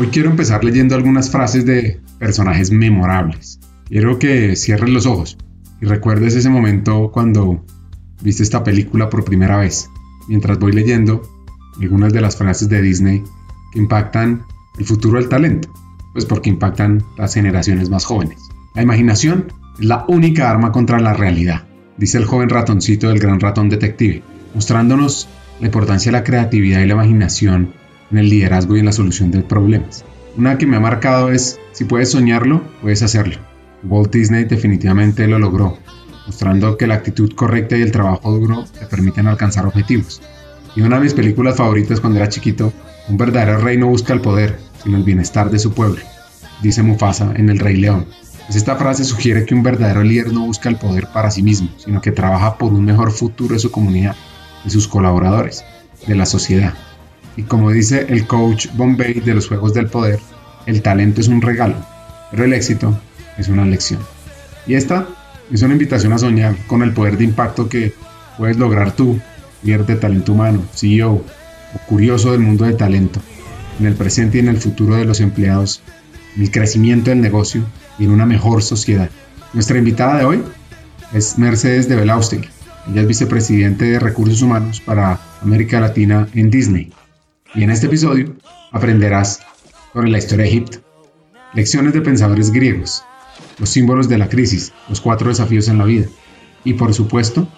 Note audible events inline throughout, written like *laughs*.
Hoy quiero empezar leyendo algunas frases de personajes memorables. Quiero que cierres los ojos y recuerdes ese momento cuando viste esta película por primera vez. Mientras voy leyendo algunas de las frases de Disney que impactan el futuro del talento, pues porque impactan las generaciones más jóvenes. La imaginación es la única arma contra la realidad, dice el joven ratoncito del gran ratón detective, mostrándonos la importancia de la creatividad y la imaginación en el liderazgo y en la solución de problemas. Una que me ha marcado es, si puedes soñarlo, puedes hacerlo. Walt Disney definitivamente lo logró, mostrando que la actitud correcta y el trabajo duro te permiten alcanzar objetivos. Y una de mis películas favoritas cuando era chiquito, un verdadero rey no busca el poder, sino el bienestar de su pueblo, dice Mufasa en El Rey León. Pues esta frase sugiere que un verdadero líder no busca el poder para sí mismo, sino que trabaja por un mejor futuro de su comunidad, de sus colaboradores, de la sociedad. Y como dice el coach Bombay de los Juegos del Poder, el talento es un regalo, pero el éxito es una lección. Y esta es una invitación a soñar con el poder de impacto que puedes lograr tú, líder de talento humano, CEO o curioso del mundo del talento, en el presente y en el futuro de los empleados, en el crecimiento del negocio y en una mejor sociedad. Nuestra invitada de hoy es Mercedes de Belaustegui. Ella es vicepresidente de Recursos Humanos para América Latina en Disney. Y en este episodio aprenderás sobre la historia de Egipto, lecciones de pensadores griegos, los símbolos de la crisis, los cuatro desafíos en la vida y por supuesto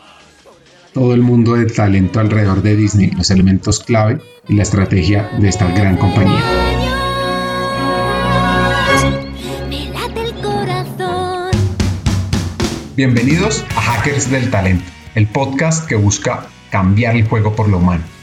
todo el mundo de talento alrededor de Disney, los elementos clave y la estrategia de esta gran compañía. Bienvenidos a Hackers del Talento, el podcast que busca cambiar el juego por lo humano.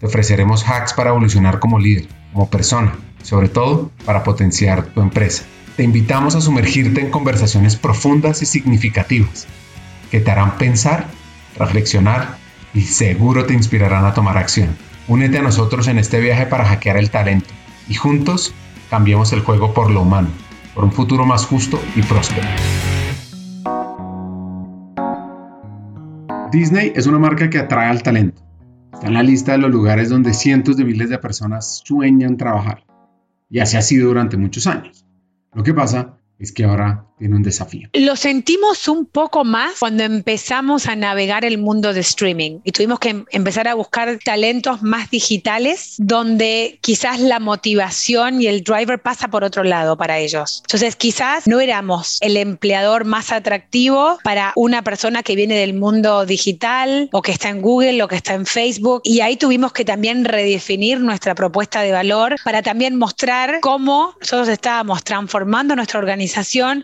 te ofreceremos hacks para evolucionar como líder, como persona, sobre todo para potenciar tu empresa te invitamos a sumergirte en conversaciones profundas y significativas que te harán pensar, reflexionar y seguro te inspirarán a tomar acción. Únete a nosotros en este viaje para hackear el talento y juntos cambiemos el juego por lo humano, por un futuro más justo y próspero. Disney es una marca que atrae al talento. Está en la lista de los lugares donde cientos de miles de personas sueñan trabajar. Y así ha sido durante muchos años. Lo que pasa es que ahora tiene un desafío. Lo sentimos un poco más cuando empezamos a navegar el mundo de streaming y tuvimos que em-, empezar a buscar talentos más digitales donde quizás la motivación y el driver pasa por otro lado para ellos. Entonces quizás no éramos el empleador más atractivo para una persona que viene del mundo digital o que está en Google o que está en Facebook y ahí tuvimos que también redefinir nuestra propuesta de valor para también mostrar cómo nosotros estábamos transformando nuestra organización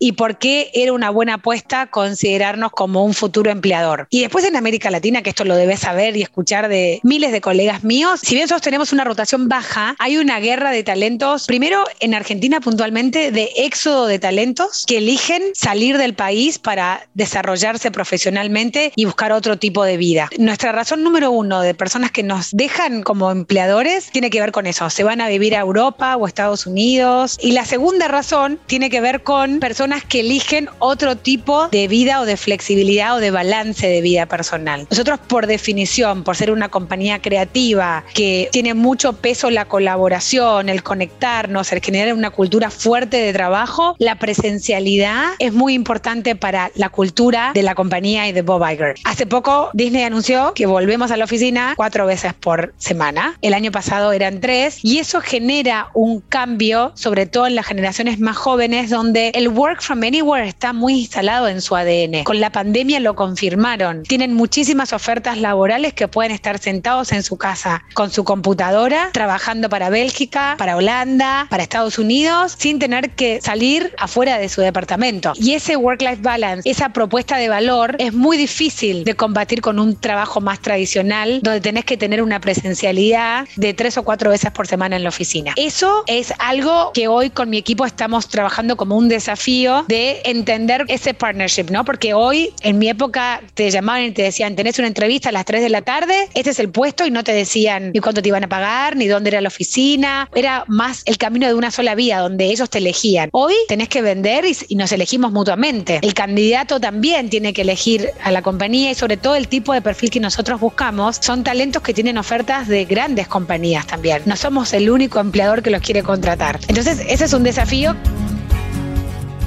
y por qué era una buena apuesta considerarnos como un futuro empleador. Y después en América Latina, que esto lo debes saber y escuchar de miles de colegas míos, si bien nosotros tenemos una rotación baja, hay una guerra de talentos, primero en Argentina puntualmente, de éxodo de talentos que eligen salir del país para desarrollarse profesionalmente y buscar otro tipo de vida. Nuestra razón número uno de personas que nos dejan como empleadores tiene que ver con eso, se van a vivir a Europa o Estados Unidos. Y la segunda razón tiene que ver con personas que eligen otro tipo de vida o de flexibilidad o de balance de vida personal. Nosotros por definición, por ser una compañía creativa que tiene mucho peso la colaboración, el conectarnos, el generar una cultura fuerte de trabajo, la presencialidad es muy importante para la cultura de la compañía y de Bob Iger. Hace poco Disney anunció que volvemos a la oficina cuatro veces por semana. El año pasado eran tres y eso genera un cambio, sobre todo en las generaciones más jóvenes, donde donde el work from anywhere está muy instalado en su ADN. Con la pandemia lo confirmaron. Tienen muchísimas ofertas laborales que pueden estar sentados en su casa con su computadora, trabajando para Bélgica, para Holanda, para Estados Unidos, sin tener que salir afuera de su departamento. Y ese work-life balance, esa propuesta de valor, es muy difícil de combatir con un trabajo más tradicional, donde tenés que tener una presencialidad de tres o cuatro veces por semana en la oficina. Eso es algo que hoy con mi equipo estamos trabajando como un desafío de entender ese partnership, ¿no? Porque hoy, en mi época, te llamaban y te decían, tenés una entrevista a las 3 de la tarde, este es el puesto, y no te decían ni cuánto te iban a pagar, ni dónde era la oficina. Era más el camino de una sola vía, donde ellos te elegían. Hoy tenés que vender y, y nos elegimos mutuamente. El candidato también tiene que elegir a la compañía y sobre todo el tipo de perfil que nosotros buscamos son talentos que tienen ofertas de grandes compañías también. No somos el único empleador que los quiere contratar. Entonces, ese es un desafío.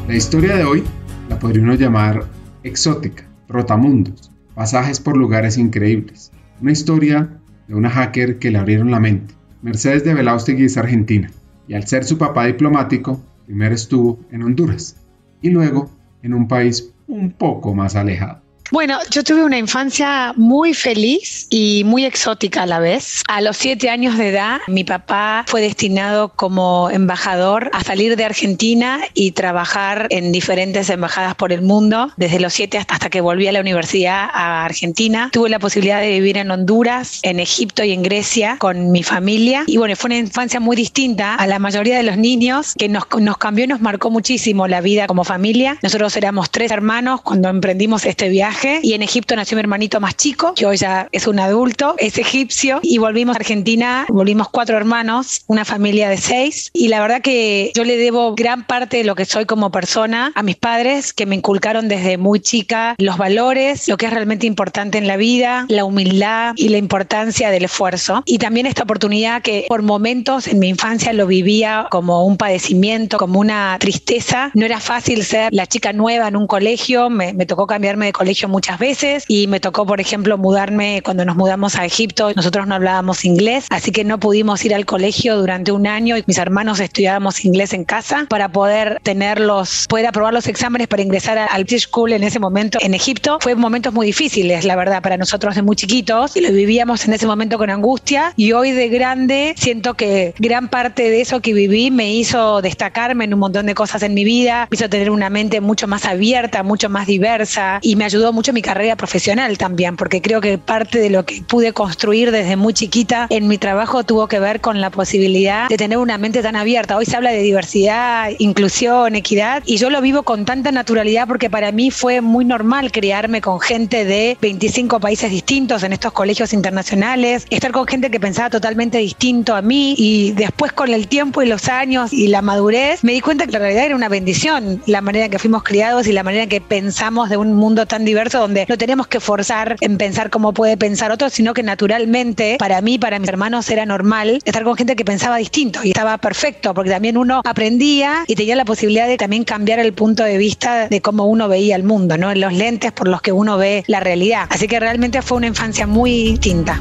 La historia de hoy la podríamos llamar exótica, rotamundos, pasajes por lugares increíbles. Una historia de una hacker que le abrieron la mente. Mercedes de Belaustegui es argentina y al ser su papá diplomático, primero estuvo en Honduras y luego en un país un poco más alejado. Bueno, yo tuve una infancia muy feliz y muy exótica a la vez. A los siete años de edad, mi papá fue destinado como embajador a salir de Argentina y trabajar en diferentes embajadas por el mundo, desde los siete hasta que volví a la universidad a Argentina. Tuve la posibilidad de vivir en Honduras, en Egipto y en Grecia con mi familia. Y bueno, fue una infancia muy distinta a la mayoría de los niños que nos, nos cambió y nos marcó muchísimo la vida como familia. Nosotros éramos tres hermanos cuando emprendimos este viaje y en Egipto nació mi hermanito más chico, que hoy ya es un adulto, es egipcio. Y volvimos a Argentina, volvimos cuatro hermanos, una familia de seis. Y la verdad que yo le debo gran parte de lo que soy como persona a mis padres que me inculcaron desde muy chica los valores, lo que es realmente importante en la vida, la humildad y la importancia del esfuerzo. Y también esta oportunidad que por momentos en mi infancia lo vivía como un padecimiento, como una tristeza, no era fácil ser la chica nueva en un colegio, me, me tocó cambiarme de colegio muchas veces y me tocó, por ejemplo, mudarme cuando nos mudamos a Egipto. Nosotros no hablábamos inglés, así que no pudimos ir al colegio durante un año y mis hermanos estudiábamos inglés en casa para poder tenerlos, poder aprobar los exámenes para ingresar al British School en ese momento en Egipto. Fue momentos muy difíciles, la verdad, para nosotros de muy chiquitos y lo vivíamos en ese momento con angustia y hoy de grande siento que gran parte de eso que viví me hizo destacarme en un montón de cosas en mi vida, me hizo tener una mente mucho más abierta, mucho más diversa y me ayudó mucho mi carrera profesional también, porque creo que parte de lo que pude construir desde muy chiquita en mi trabajo tuvo que ver con la posibilidad de tener una mente tan abierta. Hoy se habla de diversidad, inclusión, equidad, y yo lo vivo con tanta naturalidad porque para mí fue muy normal criarme con gente de 25 países distintos en estos colegios internacionales, estar con gente que pensaba totalmente distinto a mí y después con el tiempo y los años y la madurez me di cuenta que la realidad era una bendición, la manera en que fuimos criados y la manera en que pensamos de un mundo tan diverso donde no tenemos que forzar en pensar cómo puede pensar otro, sino que naturalmente para mí, para mis hermanos era normal estar con gente que pensaba distinto y estaba perfecto porque también uno aprendía y tenía la posibilidad de también cambiar el punto de vista de cómo uno veía el mundo, ¿no? En los lentes por los que uno ve la realidad. Así que realmente fue una infancia muy distinta.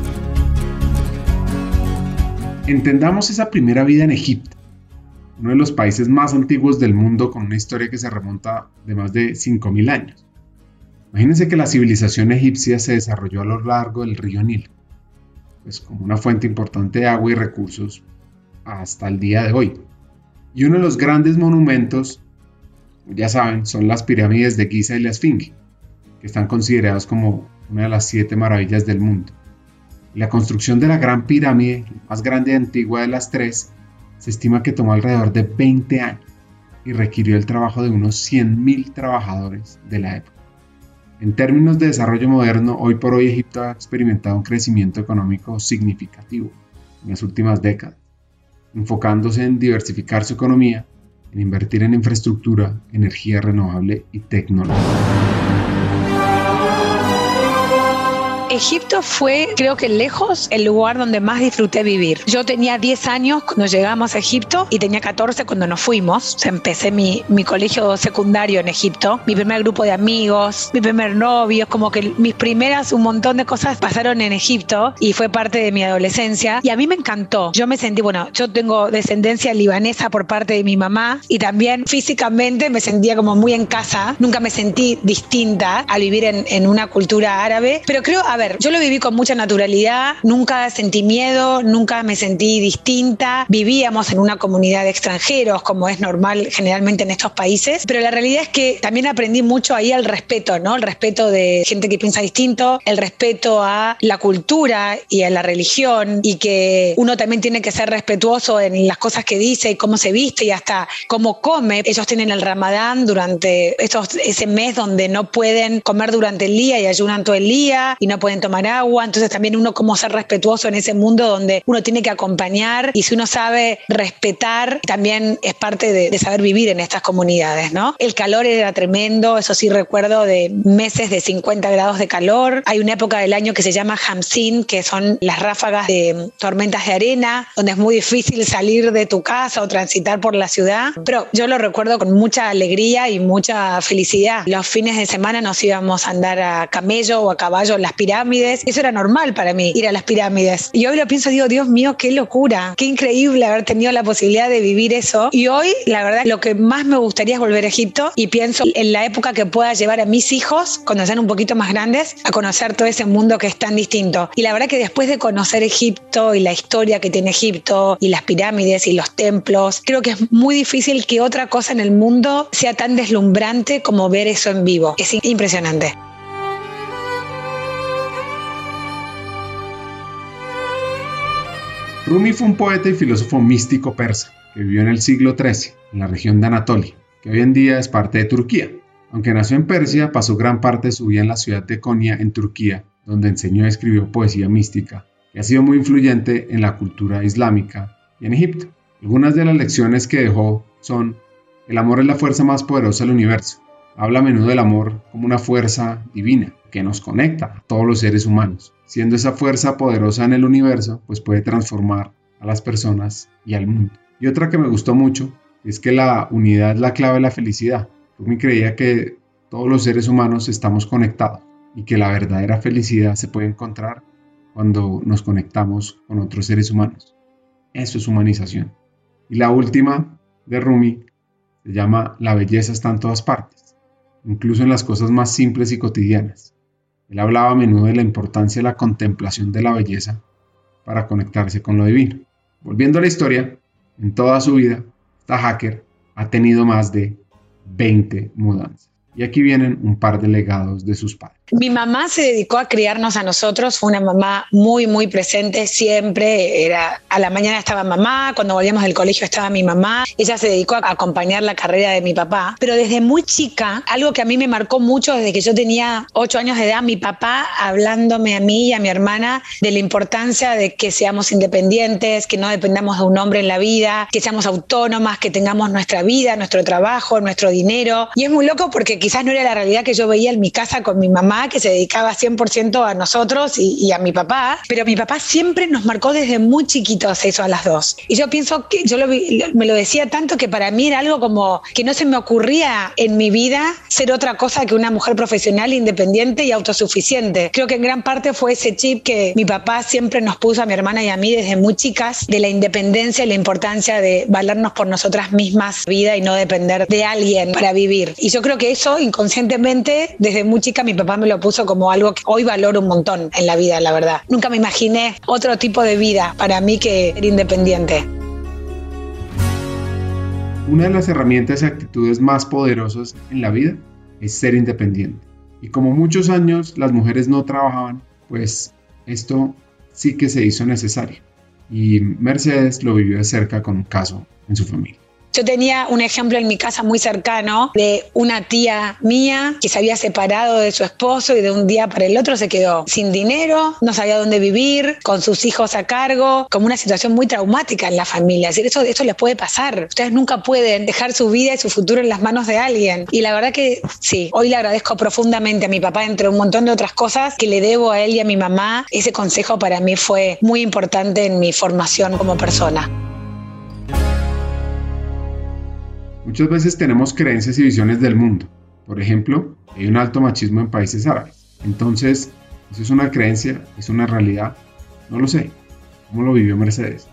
Entendamos esa primera vida en Egipto, uno de los países más antiguos del mundo con una historia que se remonta de más de 5.000 años. Imagínense que la civilización egipcia se desarrolló a lo largo del río Nilo, pues como una fuente importante de agua y recursos hasta el día de hoy. Y uno de los grandes monumentos, ya saben, son las pirámides de Giza y la Esfinge, que están considerados como una de las siete maravillas del mundo. La construcción de la Gran Pirámide, la más grande y antigua de las tres, se estima que tomó alrededor de 20 años y requirió el trabajo de unos 100.000 trabajadores de la época. En términos de desarrollo moderno, hoy por hoy Egipto ha experimentado un crecimiento económico significativo en las últimas décadas, enfocándose en diversificar su economía, en invertir en infraestructura, energía renovable y tecnología. Egipto fue, creo que lejos, el lugar donde más disfruté vivir. Yo tenía 10 años cuando llegamos a Egipto y tenía 14 cuando nos fuimos. empecé mi, mi colegio secundario en Egipto, mi primer grupo de amigos, mi primer novio, como que mis primeras, un montón de cosas pasaron en Egipto y fue parte de mi adolescencia. Y a mí me encantó. Yo me sentí, bueno, yo tengo descendencia libanesa por parte de mi mamá y también físicamente me sentía como muy en casa. Nunca me sentí distinta al vivir en, en una cultura árabe. Pero creo, a ver, yo lo viví con mucha naturalidad, nunca sentí miedo, nunca me sentí distinta. Vivíamos en una comunidad de extranjeros, como es normal generalmente en estos países, pero la realidad es que también aprendí mucho ahí al respeto, ¿no? El respeto de gente que piensa distinto, el respeto a la cultura y a la religión y que uno también tiene que ser respetuoso en las cosas que dice y cómo se viste y hasta cómo come. Ellos tienen el ramadán durante estos, ese mes donde no pueden comer durante el día y ayunan todo el día y no pueden tomar agua. Entonces también uno cómo ser respetuoso en ese mundo donde uno tiene que acompañar y si uno sabe respetar, también es parte de, de saber vivir en estas comunidades, ¿no? El calor era tremendo, eso sí recuerdo de meses de 50 grados de calor. Hay una época del año que se llama Hamsin, que son las ráfagas de tormentas de arena, donde es muy difícil salir de tu casa o transitar por la ciudad. Pero yo lo recuerdo con mucha alegría y mucha felicidad. Los fines de semana nos íbamos a andar a camello o a caballo en las pirámides. Eso era normal para mí, ir a las pirámides. Y hoy lo pienso, digo, Dios mío, qué locura, qué increíble haber tenido la posibilidad de vivir eso. Y hoy, la verdad, lo que más me gustaría es volver a Egipto y pienso en la época que pueda llevar a mis hijos, cuando sean un poquito más grandes, a conocer todo ese mundo que es tan distinto. Y la verdad que después de conocer Egipto y la historia que tiene Egipto y las pirámides y los templos, creo que es muy difícil que otra cosa en el mundo sea tan deslumbrante como ver eso en vivo. Es impresionante. Rumi fue un poeta y filósofo místico persa que vivió en el siglo XIII en la región de Anatolia, que hoy en día es parte de Turquía. Aunque nació en Persia, pasó gran parte de su vida en la ciudad de Konya, en Turquía, donde enseñó y escribió poesía mística, que ha sido muy influyente en la cultura islámica y en Egipto. Algunas de las lecciones que dejó son, el amor es la fuerza más poderosa del universo. Habla a menudo del amor como una fuerza divina que nos conecta a todos los seres humanos. Siendo esa fuerza poderosa en el universo, pues puede transformar a las personas y al mundo. Y otra que me gustó mucho es que la unidad es la clave de la felicidad. Rumi creía que todos los seres humanos estamos conectados y que la verdadera felicidad se puede encontrar cuando nos conectamos con otros seres humanos. Eso es humanización. Y la última de Rumi se llama La belleza está en todas partes, incluso en las cosas más simples y cotidianas. Él hablaba a menudo de la importancia de la contemplación de la belleza para conectarse con lo divino. Volviendo a la historia, en toda su vida, esta hacker ha tenido más de 20 mudanzas. Y aquí vienen un par de legados de sus padres. Mi mamá se dedicó a criarnos a nosotros, fue una mamá muy, muy presente siempre. Era, a la mañana estaba mamá, cuando volvíamos del colegio estaba mi mamá. Ella se dedicó a acompañar la carrera de mi papá. Pero desde muy chica, algo que a mí me marcó mucho desde que yo tenía 8 años de edad, mi papá hablándome a mí y a mi hermana de la importancia de que seamos independientes, que no dependamos de un hombre en la vida, que seamos autónomas, que tengamos nuestra vida, nuestro trabajo, nuestro dinero. Y es muy loco porque quizás no era la realidad que yo veía en mi casa con mi mamá que se dedicaba 100% a nosotros y, a mi papá, pero mi papá siempre nos marcó desde muy chiquitos eso a las dos. Y yo pienso que yo me lo decía tanto que para mí era algo como que no se me ocurría en mi vida ser otra cosa que una mujer profesional, independiente y autosuficiente. Creo que en gran parte fue ese chip que mi papá siempre nos puso a mi hermana y a mí desde muy chicas de la independencia y la importancia de valernos por nosotras mismas vida y no depender de alguien para vivir. Y yo creo que eso inconscientemente desde muy chica mi papá me lo puso como algo que hoy valoro un montón en la vida, la verdad. Nunca me imaginé otro tipo de vida para mí que ser independiente. Una de las herramientas y actitudes más poderosas en la vida es ser independiente. Y como muchos años las mujeres no trabajaban, pues esto sí que se hizo necesario. Y Mercedes lo vivió de cerca con un caso en su familia. Yo tenía un ejemplo en mi casa muy cercano de una tía mía que se había separado de su esposo y de un día para el otro se quedó sin dinero, no sabía dónde vivir, con sus hijos a cargo, como una situación muy traumática en la familia. Es decir, eso, eso les puede pasar. Ustedes nunca pueden dejar su vida y su futuro en las manos de alguien. Y la verdad que sí, hoy le agradezco profundamente a mi papá, entre un montón de otras cosas que le debo a él y a mi mamá. Ese consejo para mí fue muy importante en mi formación como persona. Muchas veces tenemos creencias y visiones del mundo. Por ejemplo, hay un alto machismo en países árabes. Entonces, ¿eso es una creencia? ¿Es una realidad? No lo sé. ¿Cómo lo vivió Mercedes?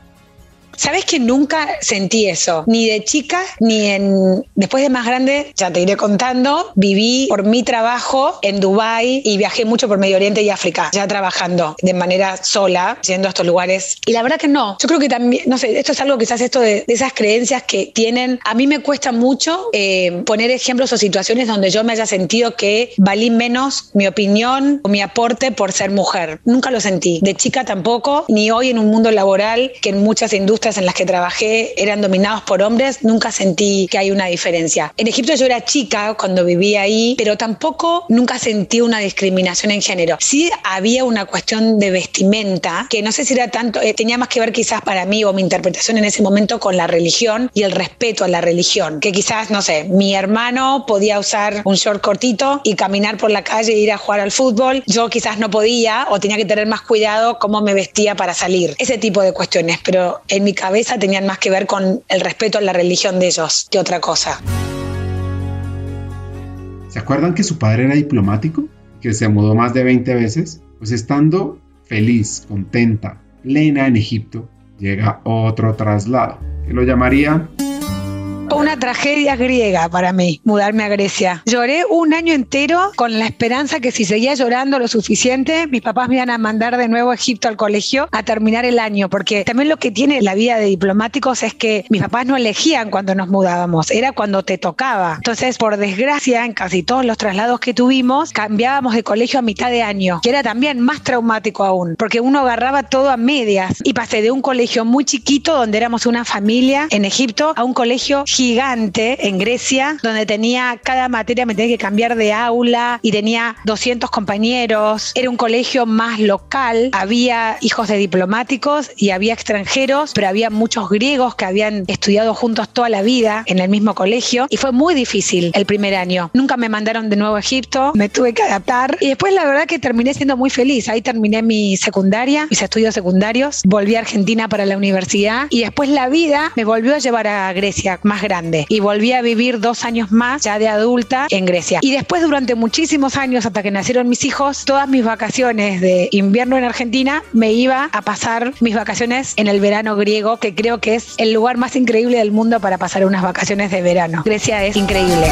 Sabes que nunca sentí eso, ni de chica, ni en. Después de más grande, ya te iré contando, viví por mi trabajo en Dubái y viajé mucho por Medio Oriente y África, ya trabajando de manera sola, yendo a estos lugares. Y la verdad que no. Yo creo que también, no sé, esto es algo quizás esto de, esas creencias que tienen. A mí me cuesta mucho eh, poner ejemplos o situaciones donde yo me haya sentido que valí menos mi opinión o mi aporte por ser mujer. Nunca lo sentí. De chica tampoco, ni hoy en un mundo laboral que en muchas industrias en las que trabajé eran dominados por hombres, nunca sentí que hay una diferencia. En Egipto yo era chica cuando vivía ahí, pero tampoco nunca sentí una discriminación en género. Sí había una cuestión de vestimenta, que no sé si era tanto, eh, tenía más que ver quizás para mí o mi interpretación en ese momento con la religión y el respeto a la religión, que quizás, no sé, mi hermano podía usar un short cortito y caminar por la calle e ir a jugar al fútbol, yo quizás no podía o tenía que tener más cuidado cómo me vestía para salir, ese tipo de cuestiones, pero en mi cabeza tenían más que ver con el respeto a la religión de ellos que otra cosa. ¿Se acuerdan que su padre era diplomático? Que se mudó más de 20 veces. Pues estando feliz, contenta, plena en Egipto, llega otro traslado, que lo llamaría una tragedia griega para mí, mudarme a Grecia. Lloré un año entero con la esperanza que si seguía llorando lo suficiente, mis papás me iban a mandar de nuevo a Egipto al colegio a terminar el año, porque también lo que tiene la vida de diplomáticos es que mis papás no elegían cuando nos mudábamos, era cuando te tocaba. Entonces, por desgracia, en casi todos los traslados que tuvimos, cambiábamos de colegio a mitad de año, que era también más traumático aún, porque uno agarraba todo a medias y pasé de un colegio muy chiquito donde éramos una familia en Egipto a un colegio gigante en Grecia, donde tenía cada materia me tenía que cambiar de aula y tenía 200 compañeros. Era un colegio más local, había hijos de diplomáticos y había extranjeros, pero había muchos griegos que habían estudiado juntos toda la vida en el mismo colegio y fue muy difícil el primer año. Nunca me mandaron de nuevo a Egipto, me tuve que adaptar y después la verdad que terminé siendo muy feliz. Ahí terminé mi secundaria, mis estudios secundarios, volví a Argentina para la universidad y después la vida me volvió a llevar a Grecia más grande y volví a vivir dos años más ya de adulta en Grecia. Y después durante muchísimos años hasta que nacieron mis hijos, todas mis vacaciones de invierno en Argentina me iba a pasar mis vacaciones en el verano griego, que creo que es el lugar más increíble del mundo para pasar unas vacaciones de verano. Grecia es increíble.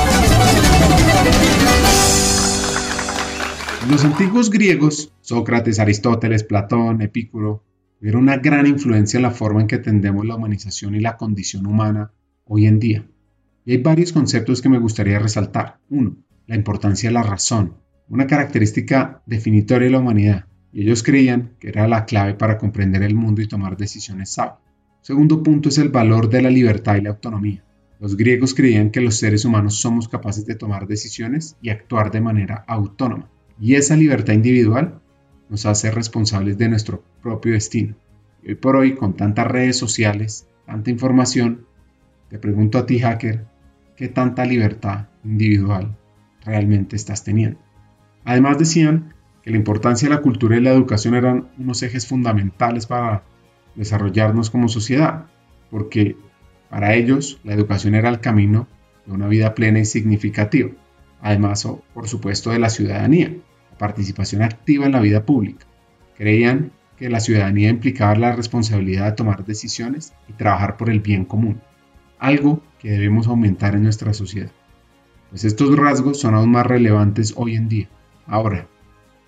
Los antiguos griegos, Sócrates, Aristóteles, Platón, Epicuro, tuvieron una gran influencia en la forma en que entendemos la humanización y la condición humana hoy en día. Y hay varios conceptos que me gustaría resaltar. Uno, la importancia de la razón, una característica definitoria de la humanidad, y ellos creían que era la clave para comprender el mundo y tomar decisiones sabias. Segundo punto es el valor de la libertad y la autonomía. Los griegos creían que los seres humanos somos capaces de tomar decisiones y actuar de manera autónoma. Y esa libertad individual nos hace responsables de nuestro propio destino. Y hoy por hoy, con tantas redes sociales, tanta información, te pregunto a ti, hacker, ¿qué tanta libertad individual realmente estás teniendo? Además decían que la importancia de la cultura y la educación eran unos ejes fundamentales para desarrollarnos como sociedad, porque para ellos la educación era el camino de una vida plena y significativa, además, por supuesto, de la ciudadanía, la participación activa en la vida pública. Creían que la ciudadanía implicaba la responsabilidad de tomar decisiones y trabajar por el bien común algo que debemos aumentar en nuestra sociedad. Pues estos rasgos son aún más relevantes hoy en día. Ahora,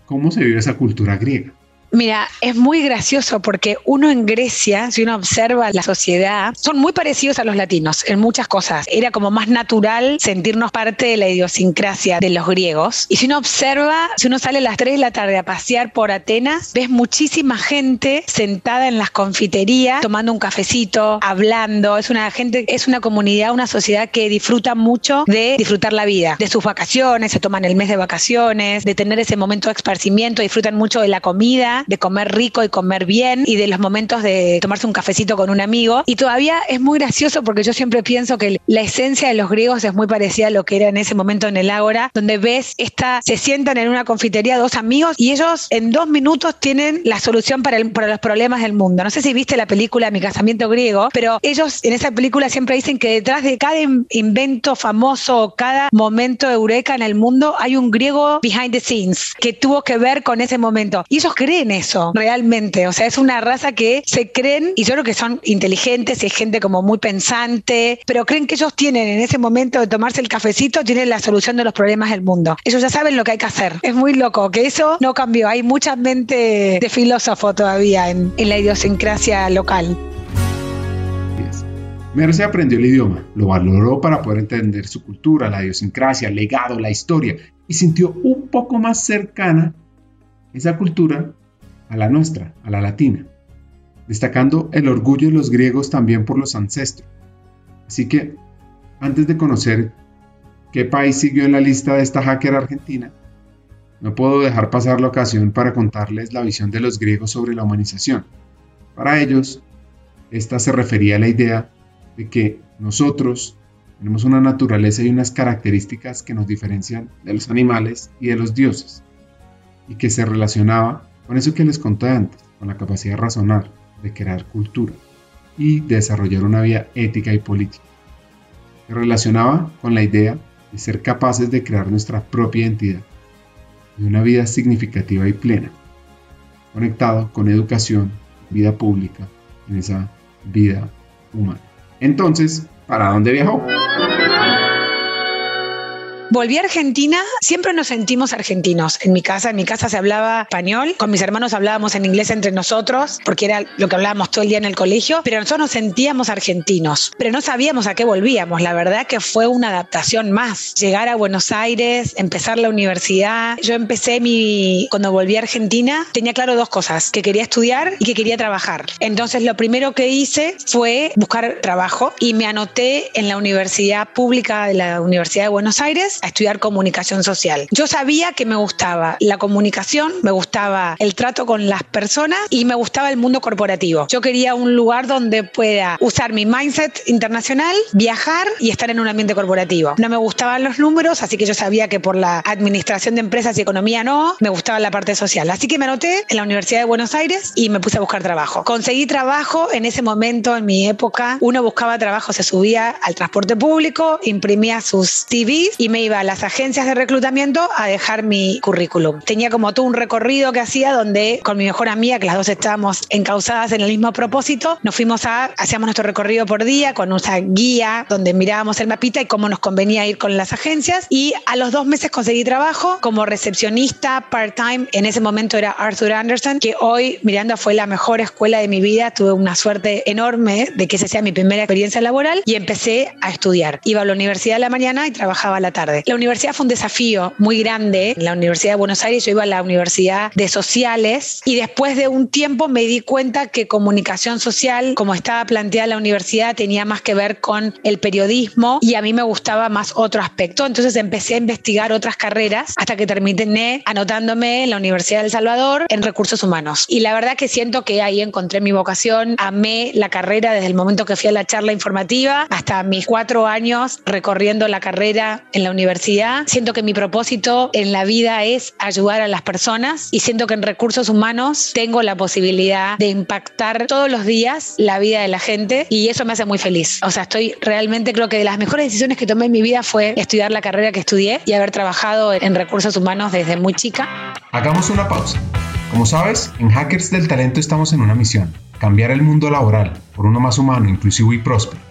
¿cómo se vive esa cultura griega? Mira, es muy gracioso porque uno en Grecia, si uno observa la sociedad, son muy parecidos a los latinos en muchas cosas. Era como más natural sentirnos parte de la idiosincrasia de los griegos. Y si uno observa, si uno sale a las 3 de la tarde a pasear por Atenas, ves muchísima gente sentada en las confiterías, tomando un cafecito, hablando. Es una gente, es una comunidad, una sociedad que disfruta mucho de disfrutar la vida, de sus vacaciones, se toman el mes de vacaciones, de tener ese momento de esparcimiento, disfrutan mucho de la comida, de comer rico y comer bien y de los momentos de tomarse un cafecito con un amigo. Y todavía es muy gracioso porque yo siempre pienso que la esencia de los griegos es muy parecida a lo que era en ese momento en el Ágora, donde ves esta, se sientan en una confitería dos amigos y ellos en dos minutos tienen la solución para, para los problemas del mundo. No sé si viste la película Mi casamiento griego, pero ellos en esa película siempre dicen que detrás de cada invento famoso, cada momento eureka en el mundo, hay un griego behind the scenes que tuvo que ver con ese momento. Y ellos creen eso, realmente. O sea, es una raza que se creen, y yo creo que son inteligentes y es gente como muy pensante, pero creen que ellos tienen en ese momento de tomarse el cafecito, tienen la solución de los problemas del mundo. Ellos ya saben lo que hay que hacer. Es muy loco que eso no cambió. Hay mucha mente de filósofo todavía en, en la idiosincrasia local. Merce aprendió el idioma, lo valoró para poder entender su cultura, la idiosincrasia, el legado, la historia, y sintió un poco más cercana esa cultura a la nuestra, a la latina, destacando el orgullo de los griegos también por los ancestros. Así que, antes de conocer qué país siguió en la lista de esta hacker argentina, no puedo dejar pasar la ocasión para contarles la visión de los griegos sobre la humanización. Para ellos, esta se refería a la idea de que nosotros tenemos una naturaleza y unas características que nos diferencian de los animales y de los dioses, y que se relacionaba con eso que les conté antes, con la capacidad de razonar, de crear cultura y de desarrollar una vida ética y política. Se relacionaba con la idea de ser capaces de crear nuestra propia identidad y una vida significativa y plena, conectado con educación, vida pública, en esa vida humana. Entonces, ¿para dónde viajó? Volví a Argentina, siempre nos sentimos argentinos. En mi casa, en mi casa se hablaba español, con mis hermanos hablábamos en inglés entre nosotros, porque era lo que hablábamos todo el día en el colegio, pero nosotros nos sentíamos argentinos, pero no sabíamos a qué volvíamos. La verdad que fue una adaptación más. Llegar a Buenos Aires, empezar la universidad. Yo empecé mi, cuando volví a Argentina, tenía claro dos cosas, que quería estudiar y que quería trabajar. Entonces lo primero que hice fue buscar trabajo y me anoté en la Universidad Pública de la Universidad de Buenos Aires a estudiar comunicación social. Yo sabía que me gustaba la comunicación, me gustaba el trato con las personas y me gustaba el mundo corporativo. Yo quería un lugar donde pueda usar mi mindset internacional, viajar y estar en un ambiente corporativo. No me gustaban los números, así que yo sabía que por la administración de empresas y economía no, me gustaba la parte social. Así que me anoté en la Universidad de Buenos Aires y me puse a buscar trabajo. Conseguí trabajo en ese momento, en mi época, uno buscaba trabajo, se subía al transporte público, imprimía sus TVs y me iba a las agencias de reclutamiento a dejar mi currículum. Tenía como todo un recorrido que hacía donde con mi mejor amiga, que las dos estábamos encausadas en el mismo propósito, nos fuimos a, hacíamos nuestro recorrido por día con nuestra guía donde mirábamos el mapita y cómo nos convenía ir con las agencias y a los dos meses conseguí trabajo como recepcionista part-time. En ese momento era Arthur Anderson, que hoy Miranda fue la mejor escuela de mi vida. Tuve una suerte enorme de que esa sea mi primera experiencia laboral y empecé a estudiar. Iba a la universidad a la mañana y trabajaba a la tarde. La universidad fue un desafío muy grande. En la Universidad de Buenos Aires yo iba a la Universidad de Sociales y después de un tiempo me di cuenta que comunicación social, como estaba planteada la universidad, tenía más que ver con el periodismo y a mí me gustaba más otro aspecto. Entonces empecé a investigar otras carreras hasta que terminé anotándome en la Universidad de El Salvador en recursos humanos. Y la verdad que siento que ahí encontré mi vocación, amé la carrera desde el momento que fui a la charla informativa hasta mis cuatro años recorriendo la carrera en la universidad Siento que mi propósito en la vida es ayudar a las personas y siento que en recursos humanos tengo la posibilidad de impactar todos los días la vida de la gente y eso me hace muy feliz. O sea, estoy realmente creo que de las mejores decisiones que tomé en mi vida fue estudiar la carrera que estudié y haber trabajado en recursos humanos desde muy chica. Hagamos una pausa. Como sabes, en Hackers del Talento estamos en una misión, cambiar el mundo laboral por uno más humano, inclusivo y próspero.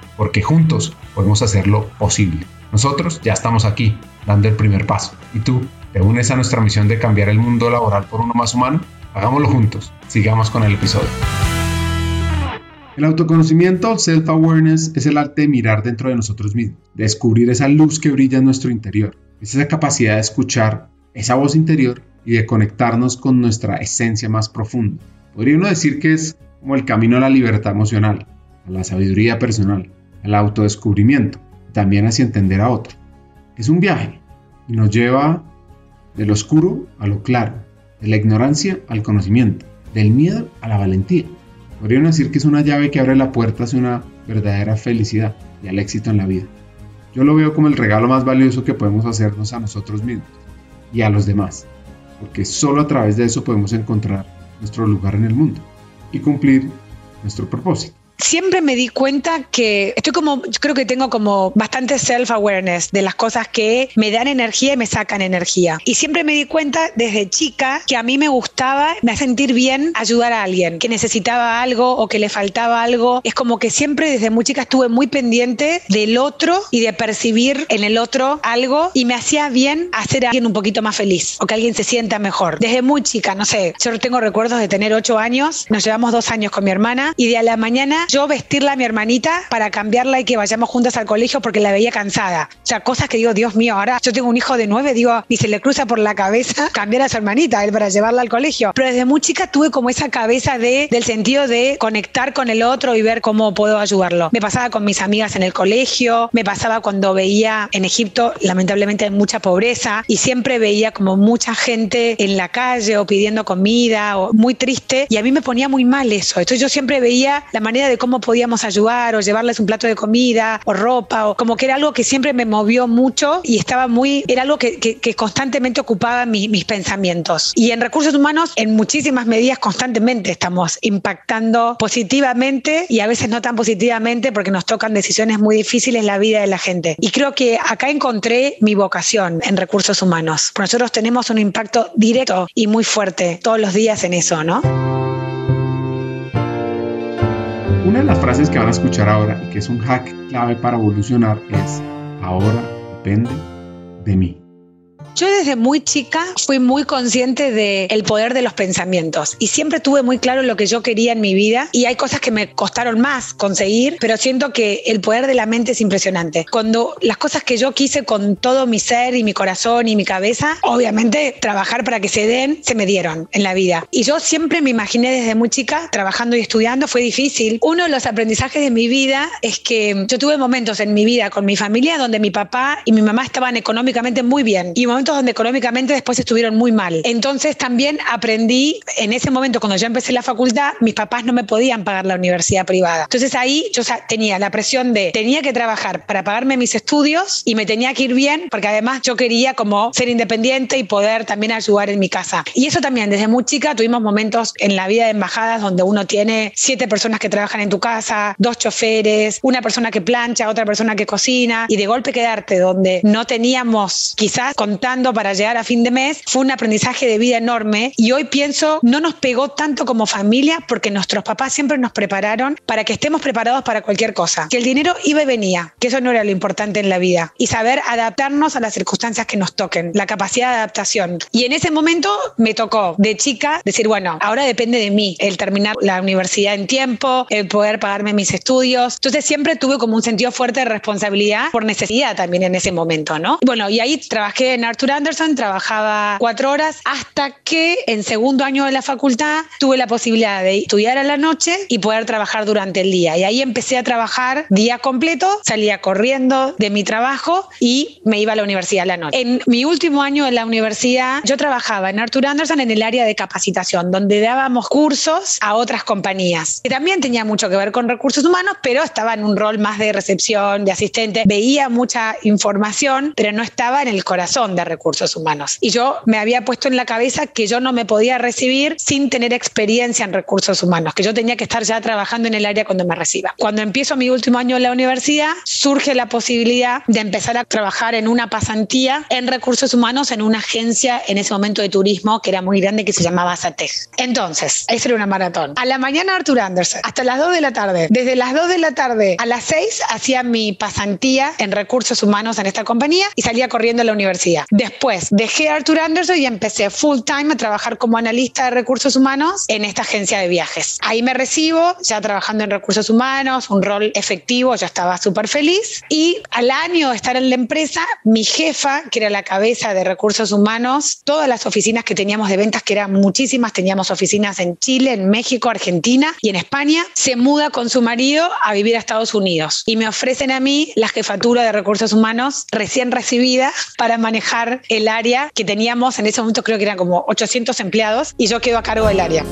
porque juntos podemos hacerlo posible. Nosotros ya estamos aquí, dando el primer paso. ¿Y tú? ¿Te unes a nuestra misión de cambiar el mundo laboral por uno más humano? Hagámoslo juntos. Sigamos con el episodio. El autoconocimiento, self-awareness, es el arte de mirar dentro de nosotros mismos, descubrir esa luz que brilla en nuestro interior. Es esa capacidad de escuchar esa voz interior y de conectarnos con nuestra esencia más profunda. Podría uno decir que es como el camino a la libertad emocional, a la sabiduría personal, al autodescubrimiento, también hacia entender a otro. Es un viaje y nos lleva del oscuro a lo claro, de la ignorancia al conocimiento, del miedo a la valentía. Podrían decir que es una llave que abre la puerta hacia una verdadera felicidad y al éxito en la vida. Yo lo veo como el regalo más valioso que podemos hacernos a nosotros mismos y a los demás, porque solo a través de eso podemos encontrar nuestro lugar en el mundo y cumplir nuestro propósito siempre me di cuenta que estoy como, yo creo que tengo como bastante self-awareness de las cosas que me dan energía y me sacan energía. Y siempre me di cuenta desde chica que a mí me gustaba, me hace sentir bien ayudar a alguien, que necesitaba algo o que le faltaba algo. Es como que siempre desde muy chica estuve muy pendiente del otro y de percibir en el otro algo y me hacía bien hacer a alguien un poquito más feliz o que alguien se sienta mejor. Desde muy chica, no sé, yo tengo recuerdos de tener ocho años, nos llevamos dos años con mi hermana y de a la mañana yo vestirla a mi hermanita para cambiarla y que vayamos juntas al colegio porque la veía cansada. O sea, cosas que digo, Dios mío, ahora yo tengo un hijo de nueve, digo, y se le cruza por la cabeza *laughs* cambiar a su hermanita él para llevarla al colegio. Pero desde muy chica tuve como esa cabeza de, del sentido de conectar con el otro y ver cómo puedo ayudarlo. Me pasaba con mis amigas en el colegio, me pasaba cuando veía en Egipto, lamentablemente, mucha pobreza y siempre veía como mucha gente en la calle o pidiendo comida o muy triste y a mí me ponía muy mal eso. Entonces yo siempre veía la manera de cómo podíamos ayudar o llevarles un plato de comida o ropa, o como que era algo que siempre me movió mucho y estaba muy, era algo que, que, constantemente ocupaba mis pensamientos. Y en recursos humanos, en muchísimas medidas, constantemente estamos impactando positivamente y a veces no tan positivamente porque nos tocan decisiones muy difíciles la vida de la gente. Y creo que acá encontré mi vocación en recursos humanos. Nosotros tenemos un impacto directo y muy fuerte todos los días en eso, ¿no? Una de las frases que van a escuchar ahora y que es un hack clave para evolucionar es, ahora depende de mí. Yo desde muy chica fui muy consciente del poder de los pensamientos y siempre tuve muy claro lo que yo quería en mi vida y hay cosas que me costaron más conseguir, pero siento que el poder de la mente es impresionante. Cuando las cosas que yo quise con todo mi ser y mi corazón y mi cabeza, obviamente trabajar para que se den, se me dieron en la vida. Y yo siempre me imaginé desde muy chica trabajando y estudiando, fue difícil. Uno de los aprendizajes de mi vida es que yo tuve momentos en mi vida con mi familia donde mi papá y mi mamá estaban económicamente muy bien y momentos donde económicamente después estuvieron muy mal. Entonces también aprendí, en ese momento cuando yo empecé la facultad, mis papás no me podían pagar la universidad privada. Entonces ahí yo tenía la presión de, tenía que trabajar para pagarme mis estudios y me tenía que ir bien, porque además yo quería como ser independiente y poder también ayudar en mi casa. Y eso también, desde muy chica tuvimos momentos en la vida de embajadas donde uno tiene siete personas que trabajan en tu casa, dos choferes, una persona que plancha, otra persona que cocina, y de golpe quedarte donde no teníamos quizás para llegar a fin de mes fue un aprendizaje de vida enorme y hoy pienso no nos pegó tanto como familia porque nuestros papás siempre nos prepararon para que estemos preparados para cualquier cosa, que el dinero iba y venía, que eso no era lo importante en la vida y saber adaptarnos a las circunstancias que nos toquen, la capacidad de adaptación. Y en ese momento me tocó de chica decir, bueno, ahora depende de mí el terminar la universidad en tiempo, el poder pagarme mis estudios. Entonces siempre tuve como un sentido fuerte de responsabilidad por necesidad también en ese momento, ¿no? Bueno, y ahí trabajé en Arthur Anderson, trabajaba cuatro horas hasta que en segundo año de la facultad tuve la posibilidad de estudiar a la noche y poder trabajar durante el día. Y ahí empecé a trabajar día completo, salía corriendo de mi trabajo y me iba a la universidad a la noche. En mi último año en la universidad, yo trabajaba en Arthur Anderson en el área de capacitación, donde dábamos cursos a otras compañías, que también tenía mucho que ver con recursos humanos, pero estaba en un rol más de recepción, de asistente. Veía mucha información, pero no estaba en el corazón de recursos humanos. Y yo me había puesto en la cabeza que yo no me podía recibir sin tener experiencia en recursos humanos, que yo tenía que estar ya trabajando en el área cuando me reciba. Cuando empiezo mi último año en la universidad, surge la posibilidad de empezar a trabajar en una pasantía en recursos humanos en una agencia en ese momento de turismo que era muy grande que se llamaba SATEG. Entonces, esa era una maratón. A la mañana Arthur Anderson, hasta las 2 de la tarde. Desde las 2 de la tarde a las 6 hacía mi pasantía en recursos humanos en esta compañía y salía corriendo a la universidad. Después dejé a Arthur Anderson y empecé full time a trabajar como analista de recursos humanos en esta agencia de viajes. Ahí me recibo, ya trabajando en recursos humanos, un rol efectivo, ya estaba súper feliz. Y al año de estar en la empresa, mi jefa, que era la cabeza de recursos humanos, todas las oficinas que teníamos de ventas, que eran muchísimas, teníamos oficinas en Chile, en México, Argentina y en España, se muda con su marido a vivir a Estados Unidos y me ofrecen a mí la jefatura de recursos humanos recién recibida para manejar el área que teníamos en ese momento creo que eran como 800 empleados y yo quedo a cargo del área.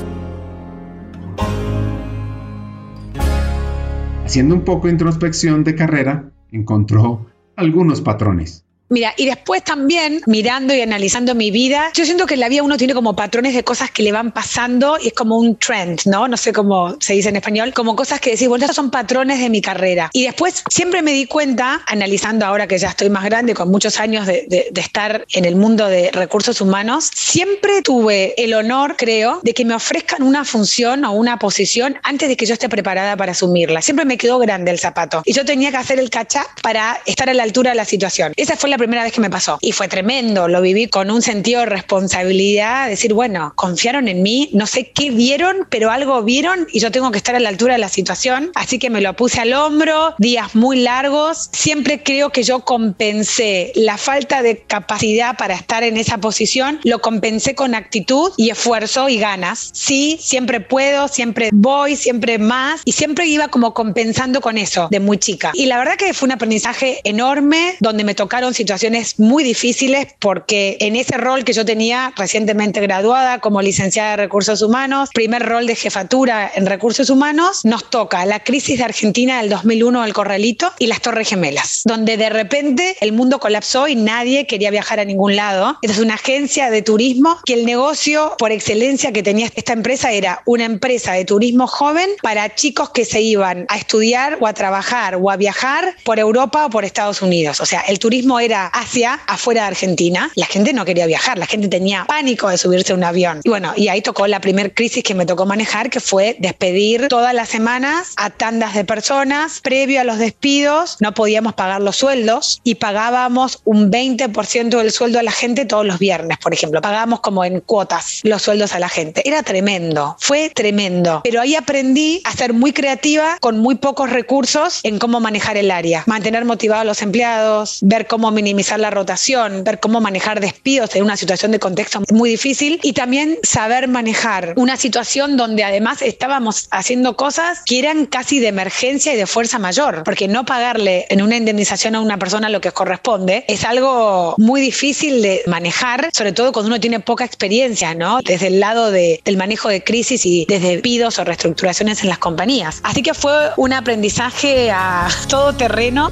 Haciendo un poco de introspección de carrera, encontró algunos patrones. Mira, y después también mirando y analizando mi vida, yo siento que en la vida uno tiene como patrones de cosas que le van pasando y es como un trend, ¿no? No sé cómo se dice en español, como cosas que decís, bueno, estos son patrones de mi carrera. Y después siempre me di cuenta, analizando ahora que ya estoy más grande, con muchos años de, de estar en el mundo de recursos humanos, siempre tuve el honor, creo, de que me ofrezcan una función o una posición antes de que yo esté preparada para asumirla. Siempre me quedó grande el zapato y yo tenía que hacer el catch up para estar a la altura de la situación. Esa fue la primera vez que me pasó. Y fue tremendo, lo viví con un sentido de responsabilidad, decir, bueno, confiaron en mí, no sé qué vieron, pero algo vieron y yo tengo que estar a la altura de la situación. Así que me lo puse al hombro, días muy largos. Siempre creo que yo compensé la falta de capacidad para estar en esa posición, lo compensé con actitud y esfuerzo y ganas. Sí, siempre puedo, siempre voy, siempre más y siempre iba como compensando con eso de muy chica. Y la verdad que fue un aprendizaje enorme donde me tocaron situaciones situaciones muy difíciles porque en ese rol que yo tenía recientemente graduada como licenciada de recursos humanos, primer rol de jefatura en recursos humanos, nos toca la crisis de Argentina del 2001 del Corralito y las Torres Gemelas, donde de repente el mundo colapsó y nadie quería viajar a ningún lado. Esta es una agencia de turismo que el negocio por excelencia que tenía esta empresa era una empresa de turismo joven para chicos que se iban a estudiar o a trabajar o a viajar por Europa o por Estados Unidos. O sea, el turismo era hacia afuera de Argentina. La gente no quería viajar, la gente tenía pánico de subirse a un avión. Y bueno, y ahí tocó la primer crisis que me tocó manejar, que fue despedir todas las semanas a tandas de personas. Previo a los despidos no podíamos pagar los sueldos y pagábamos un 20% del sueldo a la gente todos los viernes, por ejemplo. Pagábamos como en cuotas los sueldos a la gente. Era tremendo, fue tremendo. Pero ahí aprendí a ser muy creativa con muy pocos recursos en cómo manejar el área. Mantener motivados a los empleados, ver cómo minimizar minimizar la rotación, ver cómo manejar despidos en una situación de contexto muy difícil y también saber manejar una situación donde además estábamos haciendo cosas que eran casi de emergencia y de fuerza mayor, porque no pagarle en una indemnización a una persona lo que corresponde es algo muy difícil de manejar, sobre todo cuando uno tiene poca experiencia, ¿no? Desde el lado de, del manejo de crisis y desde despidos o reestructuraciones en las compañías. Así que fue un aprendizaje a todo terreno.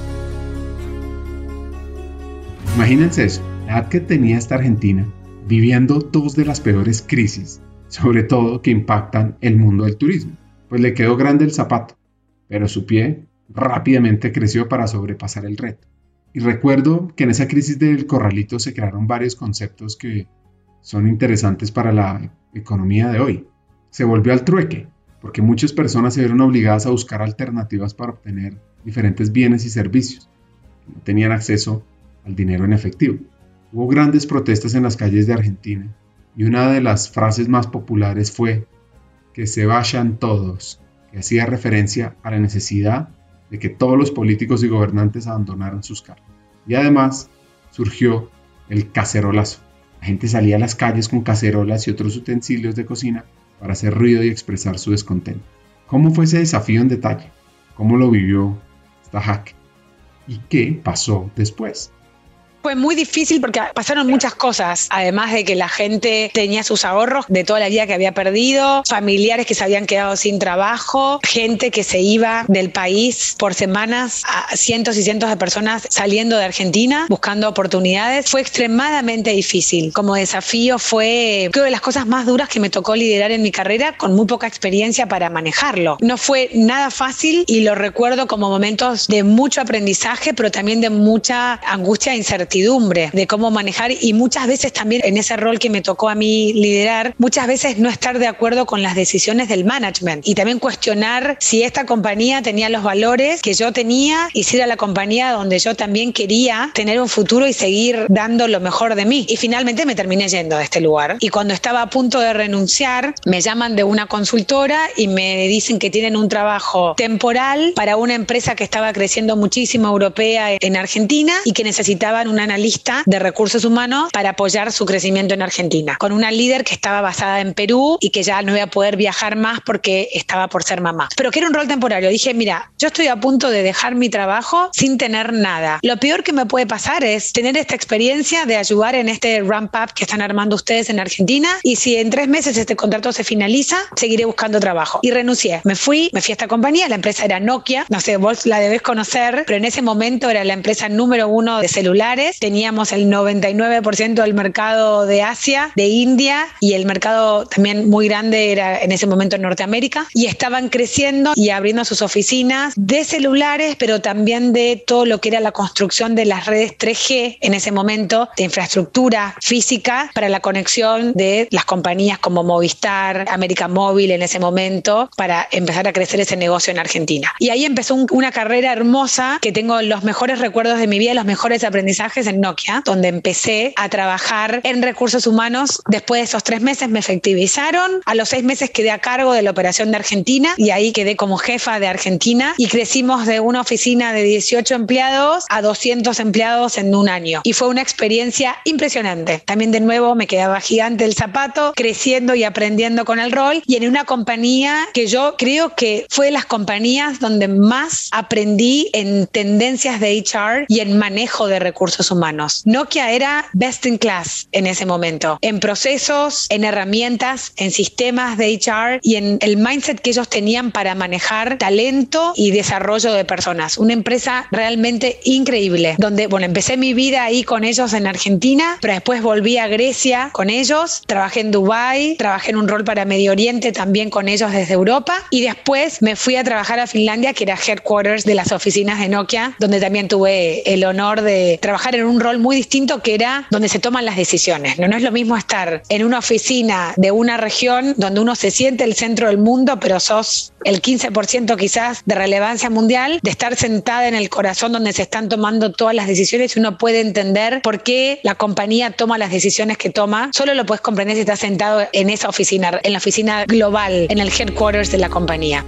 Imagínense eso, la edad que tenía esta Argentina, viviendo dos de las peores crisis, sobre todo que impactan el mundo del turismo. Pues le quedó grande el zapato, pero su pie rápidamente creció para sobrepasar el reto. Y recuerdo que en esa crisis del corralito se crearon varios conceptos que son interesantes para la economía de hoy. Se volvió al trueque, porque muchas personas se vieron obligadas a buscar alternativas para obtener diferentes bienes y servicios. No tenían acceso al dinero en efectivo. Hubo grandes protestas en las calles de Argentina y una de las frases más populares fue que se vayan todos, que hacía referencia a la necesidad de que todos los políticos y gobernantes abandonaran sus cargos. Y además surgió el cacerolazo. La gente salía a las calles con cacerolas y otros utensilios de cocina para hacer ruido y expresar su descontento. ¿Cómo fue ese desafío en detalle? ¿Cómo lo vivió esta jaque? ¿Y qué pasó después? Fue muy difícil porque pasaron muchas cosas, además de que la gente tenía sus ahorros de toda la vida que había perdido, familiares que se habían quedado sin trabajo, gente que se iba del país por semanas, a cientos y cientos de personas saliendo de Argentina buscando oportunidades. Fue extremadamente difícil. Como desafío fue, creo, de las cosas más duras que me tocó liderar en mi carrera con muy poca experiencia para manejarlo. No fue nada fácil y lo recuerdo como momentos de mucho aprendizaje, pero también de mucha angustia e incertidumbre de cómo manejar y muchas veces también en ese rol que me tocó a mí liderar, muchas veces no estar de acuerdo con las decisiones del management y también cuestionar si esta compañía tenía los valores que yo tenía y si era la compañía donde yo también quería tener un futuro y seguir dando lo mejor de mí. Y finalmente me terminé yendo de este lugar. Y cuando estaba a punto de renunciar, me llaman de una consultora y me dicen que tienen un trabajo temporal para una empresa que estaba creciendo muchísimo europea en Argentina y que necesitaban un analista de recursos humanos para apoyar su crecimiento en Argentina, con una líder que estaba basada en Perú y que ya no iba a poder viajar más porque estaba por ser mamá. Pero que era un rol temporario. Dije, mira, yo estoy a punto de dejar mi trabajo sin tener nada. Lo peor que me puede pasar es tener esta experiencia de ayudar en este ramp up que están armando ustedes en Argentina y si en tres meses este contrato se finaliza, seguiré buscando trabajo. Y renuncié. Me fui, me fui a esta compañía, la empresa era Nokia, no sé, vos la debes conocer, pero en ese momento era la empresa número uno de celulares. Teníamos el 99% del mercado de Asia, de India y el mercado también muy grande era en ese momento en Norteamérica y estaban creciendo y abriendo sus oficinas de celulares, pero también de todo lo que era la construcción de las redes 3G en ese momento, de infraestructura física para la conexión de las compañías como Movistar, América Móvil en ese momento, para empezar a crecer ese negocio en Argentina. Y ahí empezó una carrera hermosa que tengo los mejores recuerdos de mi vida, los mejores aprendizajes en Nokia, donde empecé a trabajar en recursos humanos. Después de esos tres meses me efectivizaron. A los seis meses quedé a cargo de la operación de Argentina y ahí quedé como jefa de Argentina y crecimos de una oficina de 18 empleados a 200 empleados en un año. Y fue una experiencia impresionante. También de nuevo me quedaba gigante el zapato, creciendo y aprendiendo con el rol y en una compañía que yo creo que fue de las compañías donde más aprendí en tendencias de HR y en manejo de recursos humanos. Nokia era best in class en ese momento, en procesos, en herramientas, en sistemas de HR y en el mindset que ellos tenían para manejar talento y desarrollo de personas. Una empresa realmente increíble, donde, bueno, empecé mi vida ahí con ellos en Argentina, pero después volví a Grecia con ellos, trabajé en Dubai, trabajé en un rol para Medio Oriente también con ellos desde Europa y después me fui a trabajar a Finlandia, que era headquarters de las oficinas de Nokia, donde también tuve el honor de trabajar en un rol muy distinto que era donde se toman las decisiones. No, no es lo mismo estar en una oficina de una región donde uno se siente el centro del mundo, pero sos el 15% quizás de relevancia mundial, de estar sentada en el corazón donde se están tomando todas las decisiones y uno puede entender por qué la compañía toma las decisiones que toma. Solo lo puedes comprender si estás sentado en esa oficina, en la oficina global, en el headquarters de la compañía.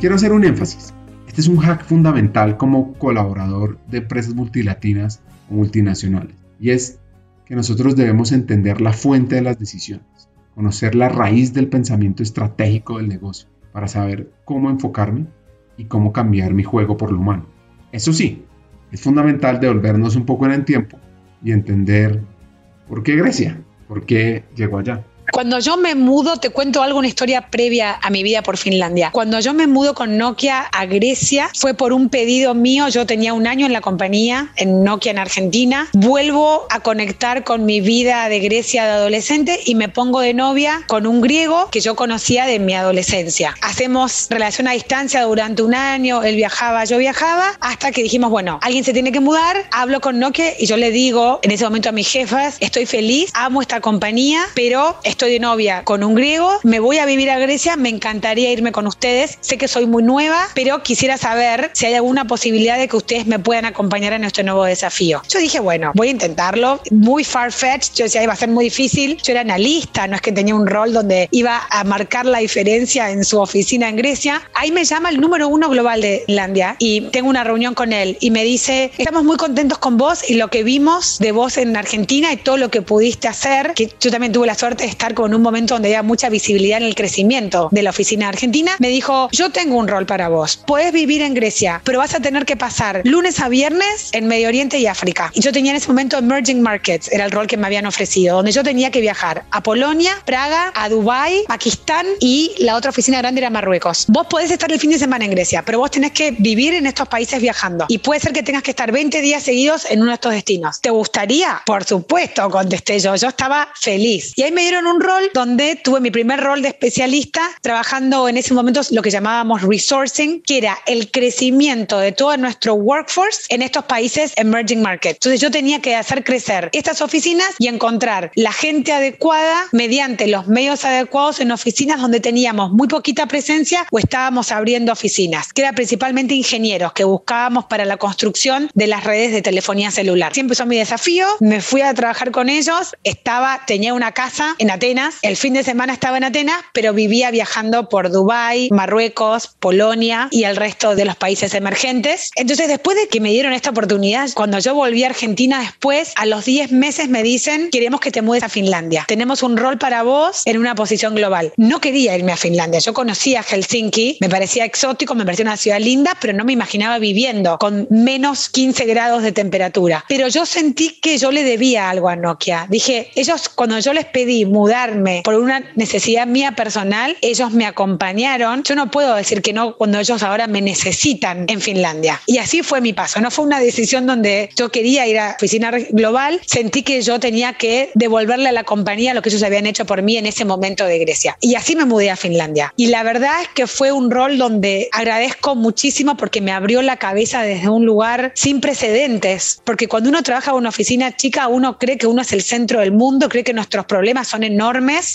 Quiero hacer un énfasis. Este es un hack fundamental como colaborador de empresas multilatinas o multinacionales. Y es que nosotros debemos entender la fuente de las decisiones, conocer la raíz del pensamiento estratégico del negocio para saber cómo enfocarme y cómo cambiar mi juego por lo humano. Eso sí, es fundamental devolvernos un poco en el tiempo y entender por qué Grecia, por qué llegó allá. Cuando yo me mudo, te cuento algo, una historia previa a mi vida por Finlandia. Cuando yo me mudo con Nokia a Grecia, fue por un pedido mío. Yo tenía un año en la compañía, en Nokia en Argentina. Vuelvo a conectar con mi vida de Grecia de adolescente y me pongo de novia con un griego que yo conocía de mi adolescencia. Hacemos relación a distancia durante un año, él viajaba, yo viajaba, hasta que dijimos, bueno, alguien se tiene que mudar, hablo con Nokia y yo le digo en ese momento a mis jefas, estoy feliz, amo esta compañía, pero estoy de novia con un griego, me voy a vivir a Grecia, me encantaría irme con ustedes, sé que soy muy nueva, pero quisiera saber si hay alguna posibilidad de que ustedes me puedan acompañar en este nuevo desafío. Yo dije, bueno, voy a intentarlo, muy far-fetched, yo decía, iba a ser muy difícil, yo era analista, no es que tenía un rol donde iba a marcar la diferencia en su oficina en Grecia. Ahí me llama el número uno global de Finlandia y tengo una reunión con él y me dice, estamos muy contentos con vos y lo que vimos de vos en Argentina y todo lo que pudiste hacer, que yo también tuve la suerte de estar con un momento donde había mucha visibilidad en el crecimiento de la oficina argentina, me dijo, yo tengo un rol para vos, puedes vivir en Grecia, pero vas a tener que pasar lunes a viernes en Medio Oriente y África. Y yo tenía en ese momento Emerging Markets, era el rol que me habían ofrecido, donde yo tenía que viajar a Polonia, Praga, a Dubái, Pakistán y la otra oficina grande era Marruecos. Vos podés estar el fin de semana en Grecia, pero vos tenés que vivir en estos países viajando. Y puede ser que tengas que estar 20 días seguidos en uno de estos destinos. ¿Te gustaría? Por supuesto, contesté yo. Yo estaba feliz. Y ahí me dieron un rol donde tuve mi primer rol de especialista trabajando en ese momento lo que llamábamos resourcing, que era el crecimiento de todo nuestro workforce en estos países emerging markets. Entonces yo tenía que hacer crecer estas oficinas y encontrar la gente adecuada mediante los medios adecuados en oficinas donde teníamos muy poquita presencia o estábamos abriendo oficinas, que era principalmente ingenieros que buscábamos para la construcción de las redes de telefonía celular. Siempre fue mi desafío, me fui a trabajar con ellos, estaba, tenía una casa en Atenas, el fin de semana estaba en Atenas, pero vivía viajando por Dubái, Marruecos, Polonia y el resto de los países emergentes. Entonces, después de que me dieron esta oportunidad, cuando yo volví a Argentina después, a los 10 meses me dicen, queremos que te mudes a Finlandia. Tenemos un rol para vos en una posición global. No quería irme a Finlandia, yo conocía Helsinki, me parecía exótico, me parecía una ciudad linda, pero no me imaginaba viviendo con menos 15 grados de temperatura. Pero yo sentí que yo le debía algo a Nokia. Dije, ellos cuando yo les pedí mudarme por una necesidad mía personal, ellos me acompañaron. Yo no puedo decir que no cuando ellos ahora me necesitan en Finlandia. Y así fue mi paso. No fue una decisión donde yo quería ir a oficina global. Sentí que yo tenía que devolverle a la compañía lo que ellos habían hecho por mí en ese momento de Grecia. Y así me mudé a Finlandia. Y la verdad es que fue un rol donde agradezco muchísimo porque me abrió la cabeza desde un lugar sin precedentes. Porque cuando uno trabaja en una oficina chica, uno cree que uno es el centro del mundo, cree que nuestros problemas son enormes.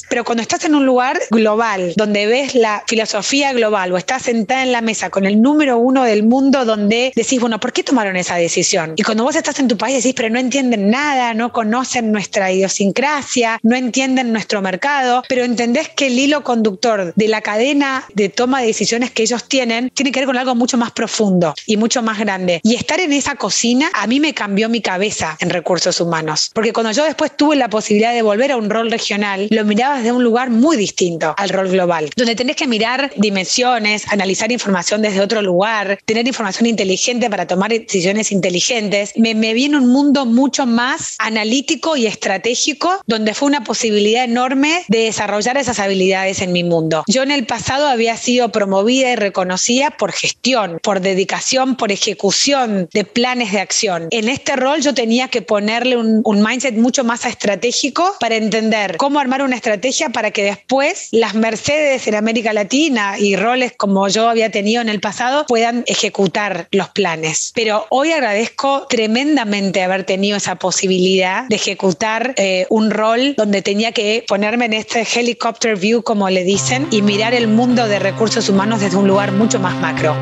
Pero cuando estás en un lugar global, donde ves la filosofía global o estás sentada en la mesa con el número uno del mundo, donde decís, bueno, ¿por qué tomaron esa decisión? Y cuando vos estás en tu país decís, pero no entienden nada, no conocen nuestra idiosincrasia, no entienden nuestro mercado, pero entendés que el hilo conductor de la cadena de toma de decisiones que ellos tienen tiene que ver con algo mucho más profundo y mucho más grande. Y estar en esa cocina a mí me cambió mi cabeza en recursos humanos, porque cuando yo después tuve la posibilidad de volver a un rol regional, lo miraba desde un lugar muy distinto al rol global, donde tenés que mirar dimensiones, analizar información desde otro lugar, tener información inteligente para tomar decisiones inteligentes. Me, me vi en un mundo mucho más analítico y estratégico, donde fue una posibilidad enorme de desarrollar esas habilidades en mi mundo. Yo en el pasado había sido promovida y reconocida por gestión, por dedicación, por ejecución de planes de acción. En este rol yo tenía que ponerle un, un mindset mucho más estratégico para entender cómo armar una estrategia para que después las Mercedes en América Latina y roles como yo había tenido en el pasado puedan ejecutar los planes. Pero hoy agradezco tremendamente haber tenido esa posibilidad de ejecutar eh, un rol donde tenía que ponerme en este helicopter view, como le dicen, y mirar el mundo de recursos humanos desde un lugar mucho más macro.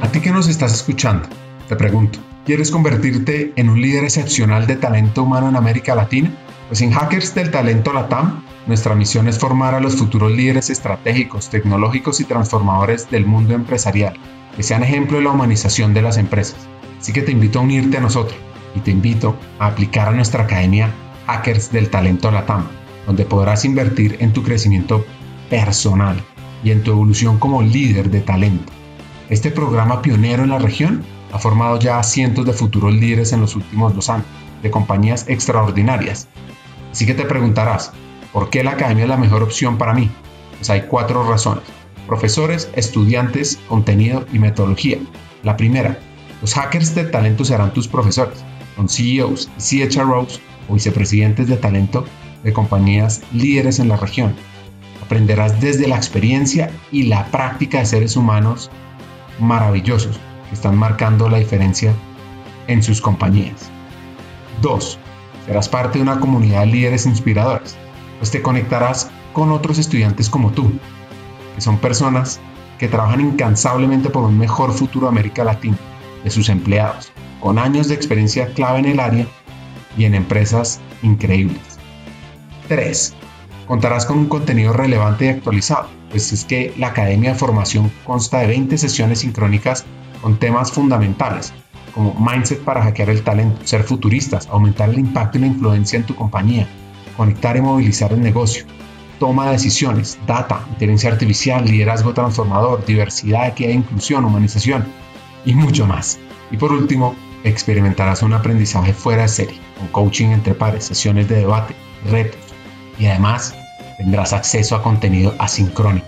A ti que nos estás escuchando, te pregunto, ¿quieres convertirte en un líder excepcional de talento humano en América Latina? Pues en Hackers del Talento Latam, nuestra misión es formar a los futuros líderes estratégicos, tecnológicos y transformadores del mundo empresarial, que sean ejemplo de la humanización de las empresas. Así que te invito a unirte a nosotros y te invito a aplicar a nuestra academia Hackers del Talento Latam, donde podrás invertir en tu crecimiento personal y en tu evolución como líder de talento. Este programa pionero en la región ha formado ya a cientos de futuros líderes en los últimos dos años, de compañías extraordinarias. Así que te preguntarás, ¿por qué la academia es la mejor opción para mí? Pues hay cuatro razones. Profesores, estudiantes, contenido y metodología. La primera, los hackers de talento serán tus profesores. Son CEOs CHROs o vicepresidentes de talento de compañías líderes en la región. Aprenderás desde la experiencia y la práctica de seres humanos maravillosos que están marcando la diferencia en sus compañías. 2. Serás parte de una comunidad de líderes inspiradores, pues te conectarás con otros estudiantes como tú, que son personas que trabajan incansablemente por un mejor futuro de América Latina, de sus empleados, con años de experiencia clave en el área y en empresas increíbles. 3. Contarás con un contenido relevante y actualizado, pues es que la Academia de Formación consta de 20 sesiones sincrónicas con temas fundamentales, como mindset para hackear el talento, ser futuristas, aumentar el impacto y la influencia en tu compañía, conectar y movilizar el negocio, toma de decisiones, data, inteligencia artificial, liderazgo transformador, diversidad, equidad inclusión, humanización y mucho más. Y por último, experimentarás un aprendizaje fuera de serie, con coaching entre pares, sesiones de debate, retos y además tendrás acceso a contenido asincrónico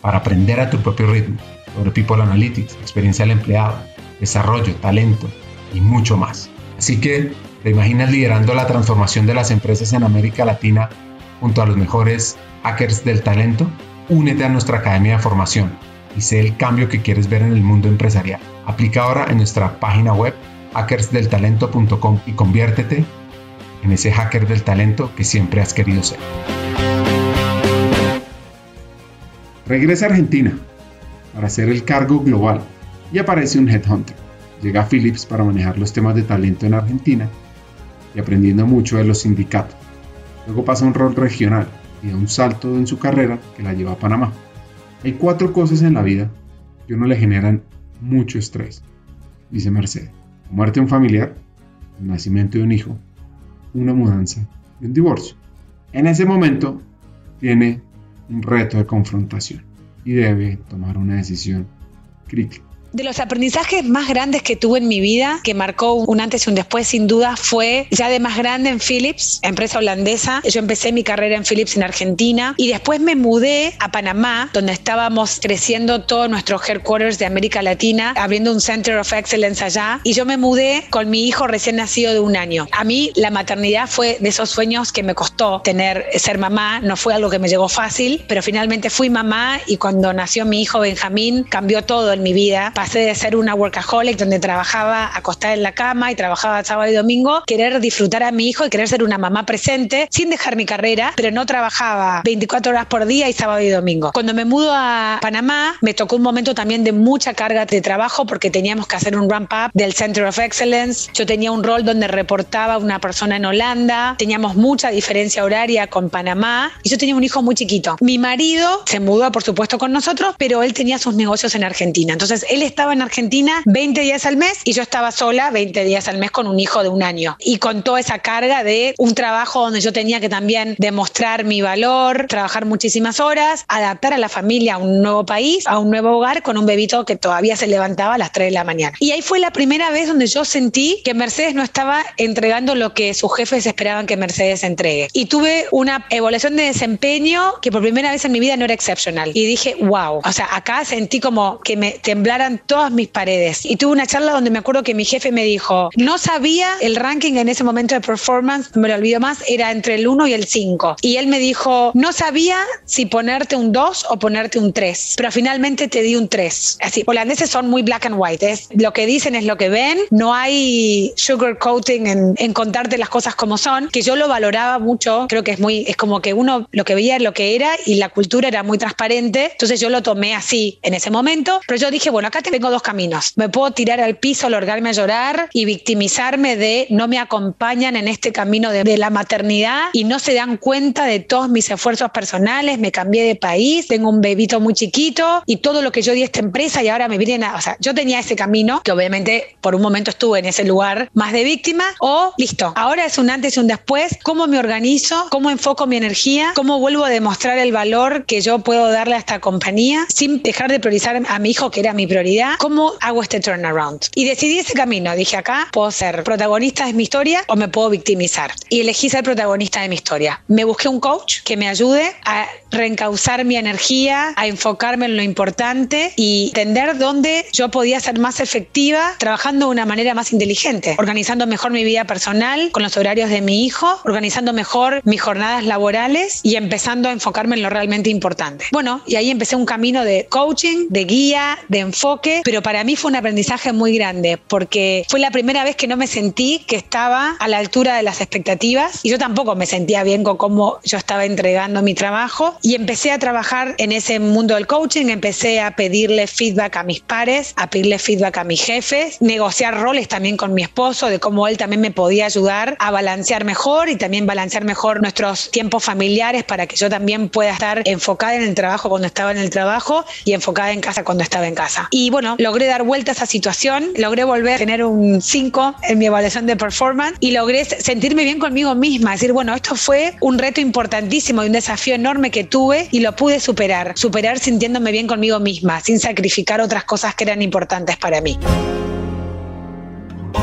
para aprender a tu propio ritmo sobre People Analytics, experiencia del empleado, desarrollo, talento y mucho más. Así que, ¿te imaginas liderando la transformación de las empresas en América Latina junto a los mejores hackers del talento? Únete a nuestra academia de formación y sé el cambio que quieres ver en el mundo empresarial. Aplica ahora en nuestra página web hackersdeltalento.com y conviértete en ese hacker del talento que siempre has querido ser. Regresa a Argentina para hacer el cargo global y aparece un headhunter. Llega a Philips para manejar los temas de talento en Argentina y aprendiendo mucho de los sindicatos. Luego pasa a un rol regional y da un salto en su carrera que la lleva a Panamá. Hay cuatro cosas en la vida que uno le generan mucho estrés, dice Mercedes. La muerte de un familiar, el nacimiento de un hijo, una mudanza y un divorcio. En ese momento tiene un reto de confrontación y debe tomar una decisión crítica. De los aprendizajes más grandes que tuve en mi vida, que marcó un antes y un después sin duda, fue ya de más grande en Philips, empresa holandesa. Yo empecé mi carrera en Philips en Argentina y después me mudé a Panamá, donde estábamos creciendo todos nuestros headquarters de América Latina, abriendo un Center of Excellence allá. Y yo me mudé con mi hijo recién nacido de un año. A mí la maternidad fue de esos sueños que me costó tener, ser mamá. No fue algo que me llegó fácil, pero finalmente fui mamá y cuando nació mi hijo Benjamín cambió todo en mi vida pasé de ser una workaholic donde trabajaba acostada en la cama y trabajaba sábado y domingo, querer disfrutar a mi hijo y querer ser una mamá presente sin dejar mi carrera, pero no trabajaba 24 horas por día y sábado y domingo. Cuando me mudo a Panamá, me tocó un momento también de mucha carga de trabajo porque teníamos que hacer un ramp up del Center of Excellence. Yo tenía un rol donde reportaba a una persona en Holanda, teníamos mucha diferencia horaria con Panamá y yo tenía un hijo muy chiquito. Mi marido se mudó, por supuesto, con nosotros, pero él tenía sus negocios en Argentina. Entonces, él estaba en Argentina 20 días al mes y yo estaba sola 20 días al mes con un hijo de un año. Y con toda esa carga de un trabajo donde yo tenía que también demostrar mi valor, trabajar muchísimas horas, adaptar a la familia a un nuevo país, a un nuevo hogar con un bebito que todavía se levantaba a las 3 de la mañana. Y ahí fue la primera vez donde yo sentí que Mercedes no estaba entregando lo que sus jefes esperaban que Mercedes entregue. Y tuve una evaluación de desempeño que por primera vez en mi vida no era excepcional. Y dije, wow, o sea, acá sentí como que me temblaran todas mis paredes. Y tuve una charla donde me acuerdo que mi jefe me dijo, no sabía el ranking en ese momento de performance, me lo olvido más, era entre el 1 y el 5. Y él me dijo, no sabía si ponerte un 2 o ponerte un 3, pero finalmente te di un 3. Así, holandeses son muy black and white, es lo que dicen es lo que ven, no hay sugarcoating en, en contarte las cosas como son, que yo lo valoraba mucho, creo que es muy, es como que uno lo que veía lo que era y la cultura era muy transparente, entonces yo lo tomé así en ese momento, pero yo dije, bueno, acá tengo dos caminos. Me puedo tirar al piso, largarme a llorar y victimizarme de no me acompañan en este camino de, la maternidad y no se dan cuenta de todos mis esfuerzos personales. Me cambié de país, tengo un bebito muy chiquito y todo lo que yo di a esta empresa y ahora me vienen a. O sea, yo tenía ese camino que obviamente por un momento estuve en ese lugar más de víctima o listo. Ahora es un antes y un después. ¿Cómo me organizo? ¿Cómo enfoco mi energía? ¿Cómo vuelvo a demostrar el valor que yo puedo darle a esta compañía sin dejar de priorizar a mi hijo, que era mi prioridad? ¿Cómo hago este turnaround? Y decidí ese camino. Dije, acá puedo ser protagonista de mi historia o me puedo victimizar. Y elegí ser protagonista de mi historia. Me busqué un coach que me ayude a reencauzar mi energía, a enfocarme en lo importante y entender dónde yo podía ser más efectiva trabajando de una manera más inteligente, organizando mejor mi vida personal con los horarios de mi hijo, organizando mejor mis jornadas laborales y empezando a enfocarme en lo realmente importante. Bueno, y ahí empecé un camino de coaching, de guía, de enfoque, pero para mí fue un aprendizaje muy grande porque fue la primera vez que no me sentí que estaba a la altura de las expectativas y yo tampoco me sentía bien con cómo yo estaba entregando mi trabajo y empecé a trabajar en ese mundo del coaching, empecé a pedirle feedback a mis pares, a pedirle feedback a mis jefes, negociar roles también con mi esposo de cómo él también me podía ayudar a balancear mejor y también balancear mejor nuestros tiempos familiares para que yo también pueda estar enfocada en el trabajo cuando estaba en el trabajo y enfocada en casa cuando estaba en casa. Y Bueno, logré dar vuelta a esa situación, logré volver a tener un 5 en mi evaluación de performance y logré sentirme bien conmigo misma. Decir, bueno, esto fue un reto importantísimo y un desafío enorme que tuve y lo pude superar. Superar sintiéndome bien conmigo misma, sin sacrificar otras cosas que eran importantes para mí.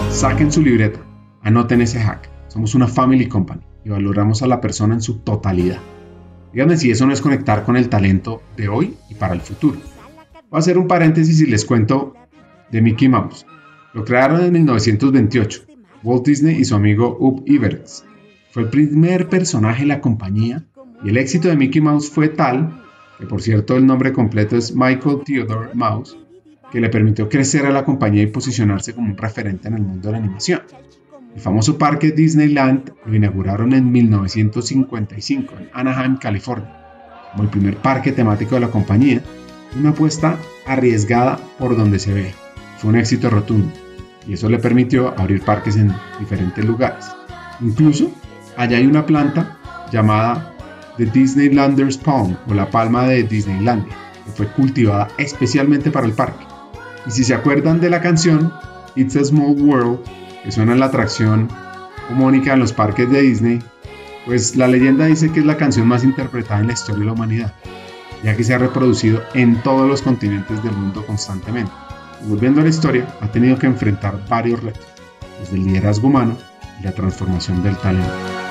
Saquen su libreta, anoten ese hack. Somos una family company y valoramos a la persona en su totalidad. Díganme si eso no es conectar con el talento de hoy y para el futuro. Voy a hacer un paréntesis y les cuento de Mickey Mouse. Lo crearon en 1928, Walt Disney y su amigo Ub Iwerks. Fue el primer personaje de la compañía y el éxito de Mickey Mouse fue tal, que por cierto el nombre completo es Michael Theodore Mouse, que le permitió crecer a la compañía y posicionarse como un referente en el mundo de la animación. El famoso parque Disneyland lo inauguraron en 1955 en Anaheim, California, como el primer parque temático de la compañía, una apuesta arriesgada por donde se ve. Fue un éxito rotundo y eso le permitió abrir parques en diferentes lugares. Incluso allá hay una planta llamada The Disneylanders Palm o la palma de Disneylandia, que fue cultivada especialmente para el parque. Y si se acuerdan de la canción It's a Small World, que suena en la atracción homónica en los parques de Disney, pues la leyenda dice que es la canción más interpretada en la historia de la humanidad, ya que se ha reproducido en todos los continentes del mundo constantemente. volviendo a la historia, ha tenido que enfrentar varios retos, desde el liderazgo humano y la transformación del talento.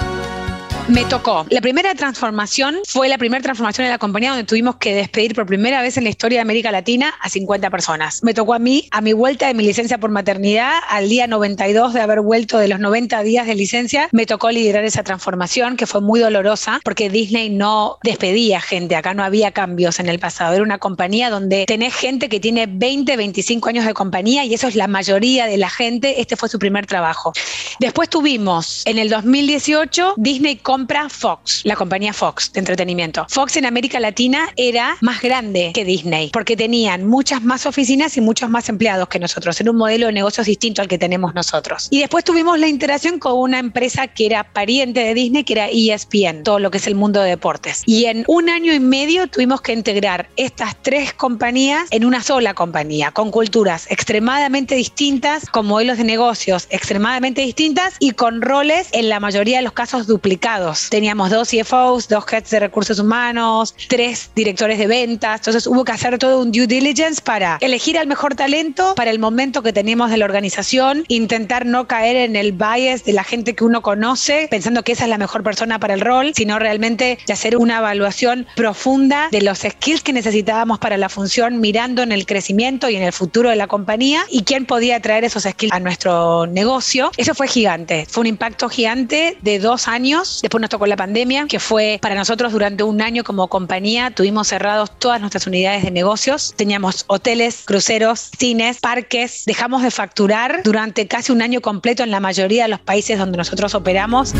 Me tocó. La primera transformación fue la primera transformación en la compañía donde tuvimos que despedir por primera vez en la historia de América Latina a 50 personas. Me tocó a mí, a mi vuelta de mi licencia por maternidad, al día 92 de haber vuelto de los 90 días de licencia, me tocó liderar esa transformación que fue muy dolorosa porque Disney no despedía gente, acá no había cambios en el pasado. Era una compañía donde tenés gente que tiene 20, 25 años de compañía y eso es la mayoría de la gente. Este fue su primer trabajo. Después tuvimos en el 2018 Disney compra Fox, la compañía Fox de entretenimiento. Fox en América Latina era más grande que Disney porque tenían muchas más oficinas y muchos más empleados que nosotros. Era un modelo de negocios distinto al que tenemos nosotros. Y después tuvimos la interacción con una empresa que era pariente de Disney, que era ESPN, todo lo que es el mundo de deportes. Y en un año y medio tuvimos que integrar estas tres compañías en una sola compañía, con culturas extremadamente distintas, con modelos de negocios extremadamente distintas y con roles en la mayoría de los casos duplicados Teníamos dos CFOs, dos heads de recursos humanos, tres directores de ventas. Entonces hubo que hacer todo un due diligence para elegir al mejor talento para el momento que teníamos de la organización, intentar no caer en el bias de la gente que uno conoce, pensando que esa es la mejor persona para el rol, sino realmente de hacer una evaluación profunda de los skills que necesitábamos para la función, mirando en el crecimiento y en el futuro de la compañía y quién podía traer esos skills a nuestro negocio. Eso fue gigante, fue un impacto gigante de dos años. Después nos tocó la pandemia, que fue para nosotros durante un año como compañía. Tuvimos cerrados todas nuestras unidades de negocios. Teníamos hoteles, cruceros, cines, parques. Dejamos de facturar durante casi un año completo en la mayoría de los países donde nosotros operamos.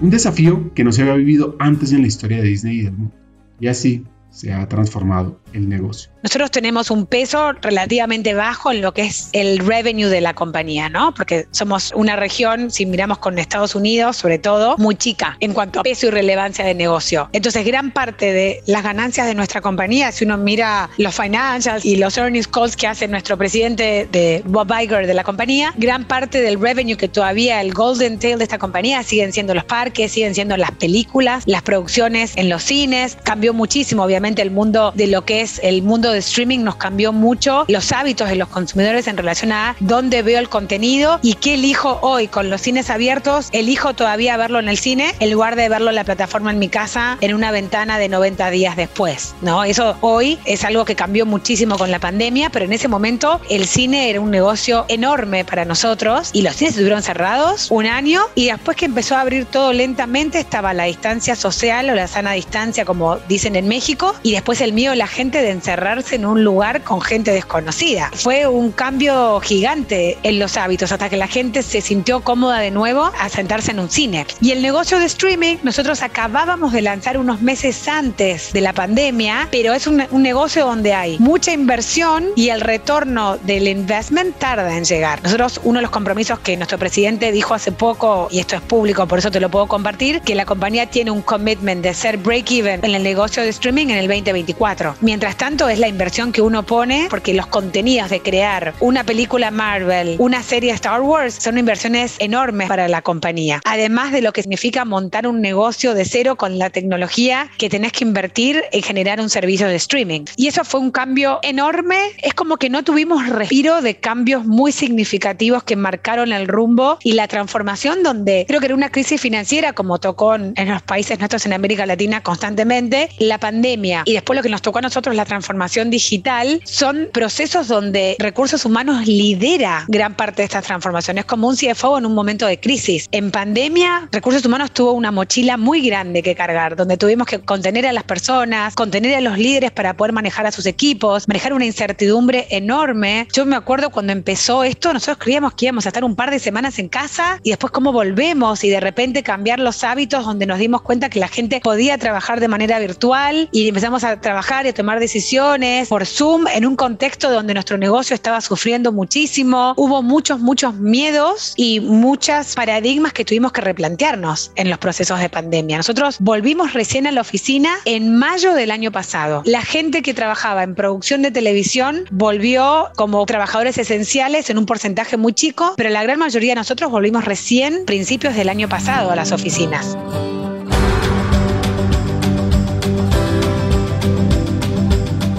Un desafío que no se había vivido antes en la historia de Disney y del mundo. Y así se ha transformado el negocio. Nosotros tenemos un peso relativamente bajo en lo que es el revenue de la compañía, ¿no? Porque somos una región, si miramos con Estados Unidos, sobre todo, muy chica en cuanto a peso y relevancia de negocio. Entonces, gran parte de las ganancias de nuestra compañía, si uno mira los financials y los earnings calls que hace nuestro presidente de Bob Iger de la compañía, gran parte del revenue que todavía el golden tail de esta compañía siguen siendo los parques, siguen siendo las películas, las producciones en los cines. Cambió muchísimo, obviamente, el mundo de lo que es el mundo de streaming nos cambió mucho los hábitos de los consumidores en relación a dónde veo el contenido y qué elijo hoy con los cines abiertos. Elijo todavía verlo en el cine en lugar de verlo en la plataforma en mi casa en una ventana de 90 días después, ¿no? Eso hoy es algo que cambió muchísimo con la pandemia, pero en ese momento el cine era un negocio enorme para nosotros y los cines estuvieron cerrados un año y después que empezó a abrir todo lentamente estaba la distancia social o la sana distancia como dicen en México y después el mío la gente de encerrarse en un lugar con gente desconocida. Fue un cambio gigante en los hábitos hasta que la gente se sintió cómoda de nuevo a sentarse en un cine. Y el negocio de streaming, nosotros acabábamos de lanzar unos meses antes de la pandemia, pero es un, un negocio donde hay mucha inversión y el retorno del investment tarda en llegar. Nosotros, uno de los compromisos que nuestro presidente dijo hace poco, y esto es público, por eso te lo puedo compartir, que la compañía tiene un commitment de ser break-even en el negocio de streaming en el 2024. Mientras tanto, es la inversión que uno pone porque los contenidos de crear una película Marvel, una serie Star Wars, son inversiones enormes para la compañía. Además de lo que significa montar un negocio de cero con la tecnología que tenés que invertir en generar un servicio de streaming. Y eso fue un cambio enorme. Es como que no tuvimos respiro de cambios muy significativos que marcaron el rumbo y la transformación donde creo que era una crisis financiera como tocó en los países nuestros en América Latina constantemente, la pandemia y después lo que nos tocó a nosotros la transformación digital son procesos donde recursos humanos lidera gran parte de estas transformaciones como un CFO en un momento de crisis. En pandemia, recursos humanos tuvo una mochila muy grande que cargar, donde tuvimos que contener a las personas, contener a los líderes para poder manejar a sus equipos, manejar una incertidumbre enorme. Yo me acuerdo cuando empezó esto, nosotros creíamos que íbamos a estar un par de semanas en casa y después cómo volvemos y de repente cambiar los hábitos donde nos dimos cuenta que la gente podía trabajar de manera virtual y empezamos a trabajar y a tomar decisiones por Zoom en un contexto donde nuestro negocio estaba sufriendo muchísimo. Hubo muchos, muchos miedos y muchas paradigmas que tuvimos que replantearnos en los procesos de pandemia. Nosotros volvimos recién a la oficina en mayo del año pasado. La gente que trabajaba en producción de televisión volvió como trabajadores esenciales en un porcentaje muy chico, pero la gran mayoría de nosotros volvimos recién principios del año pasado a las oficinas.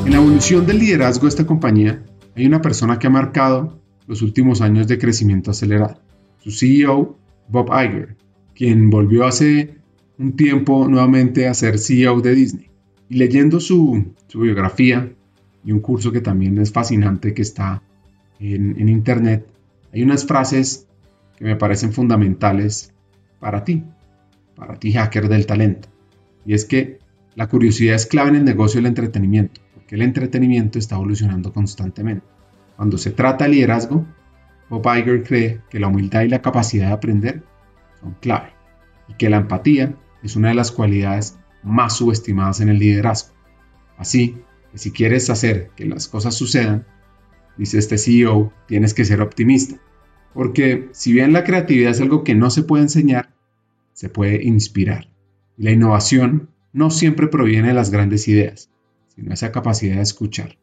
En la evolución del liderazgo de esta compañía, hay una persona que ha marcado los últimos años de crecimiento acelerado, su CEO, Bob Iger, quien volvió hace un tiempo nuevamente a ser CEO de Disney. Y leyendo su, biografía y un curso que también es fascinante que está en, en internet, hay unas frases que me parecen fundamentales para ti, para ti hacker del talento. Y es que la curiosidad es clave en el negocio del entretenimiento, porque el entretenimiento está evolucionando constantemente. Cuando se trata de liderazgo, Bob Iger cree que la humildad y la capacidad de aprender son clave y que la empatía es una de las cualidades más subestimadas en el liderazgo. Así que si quieres hacer que las cosas sucedan, dice este CEO, tienes que ser optimista. Porque si bien la creatividad es algo que no se puede enseñar, se puede inspirar. Y la innovación no siempre proviene de las grandes ideas, esa capacidad de escuchar.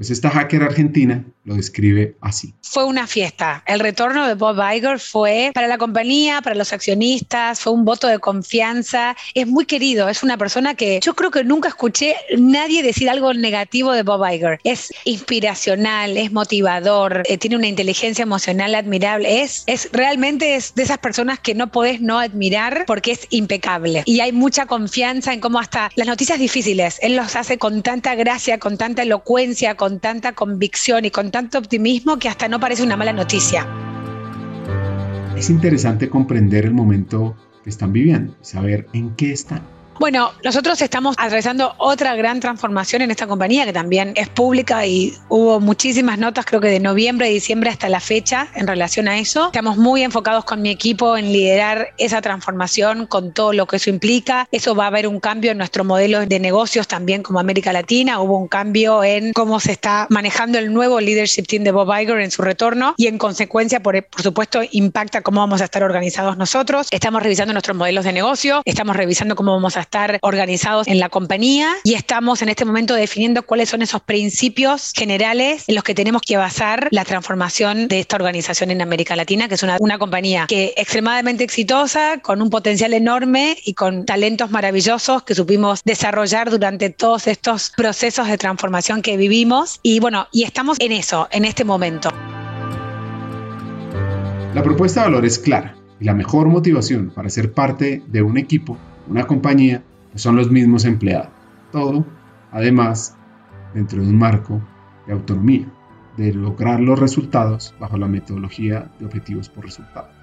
Pues esta hacker argentina lo describe así. Fue una fiesta. El retorno de Bob Iger fue para la compañía, para los accionistas, fue un voto de confianza. Es muy querido, es una persona que yo creo que nunca escuché nadie decir algo negativo de Bob Iger. Es inspiracional, es motivador, eh, tiene una inteligencia emocional admirable. Es, es realmente es de esas personas que no podés no admirar porque es impecable. Y hay mucha confianza en cómo hasta las noticias difíciles, él los hace con tanta gracia, con tanta elocuencia, con tanta convicción y con tanto optimismo que hasta no parece una mala noticia. Es interesante comprender el momento que están viviendo saber en qué están. Bueno, nosotros estamos atravesando otra gran transformación en esta compañía que también es pública y hubo muchísimas notas, creo que de noviembre diciembre hasta la fecha en relación a eso. Estamos muy enfocados con mi equipo en liderar esa transformación con todo lo que eso implica. Eso va a haber un cambio en nuestro modelo de negocios también como América Latina. Hubo un cambio en cómo se está manejando el nuevo leadership team de Bob Iger en su retorno y en consecuencia, por, por supuesto, impacta cómo vamos a estar organizados nosotros. Estamos revisando nuestros modelos de negocio, estamos revisando cómo vamos a estar organizados en la compañía y estamos en este momento definiendo cuáles son esos principios generales en los que tenemos que basar la transformación de esta organización en América Latina, que es una, una compañía que extremadamente exitosa, con un potencial enorme y con talentos maravillosos que supimos desarrollar durante todos estos procesos de transformación que vivimos. Y bueno, y estamos en eso, en este momento. La propuesta de valor es clara y la mejor motivación para ser parte de un equipo una compañía, son los mismos empleados. Todo, además, dentro de un marco de autonomía, de lograr los resultados bajo la metodología de objetivos por resultado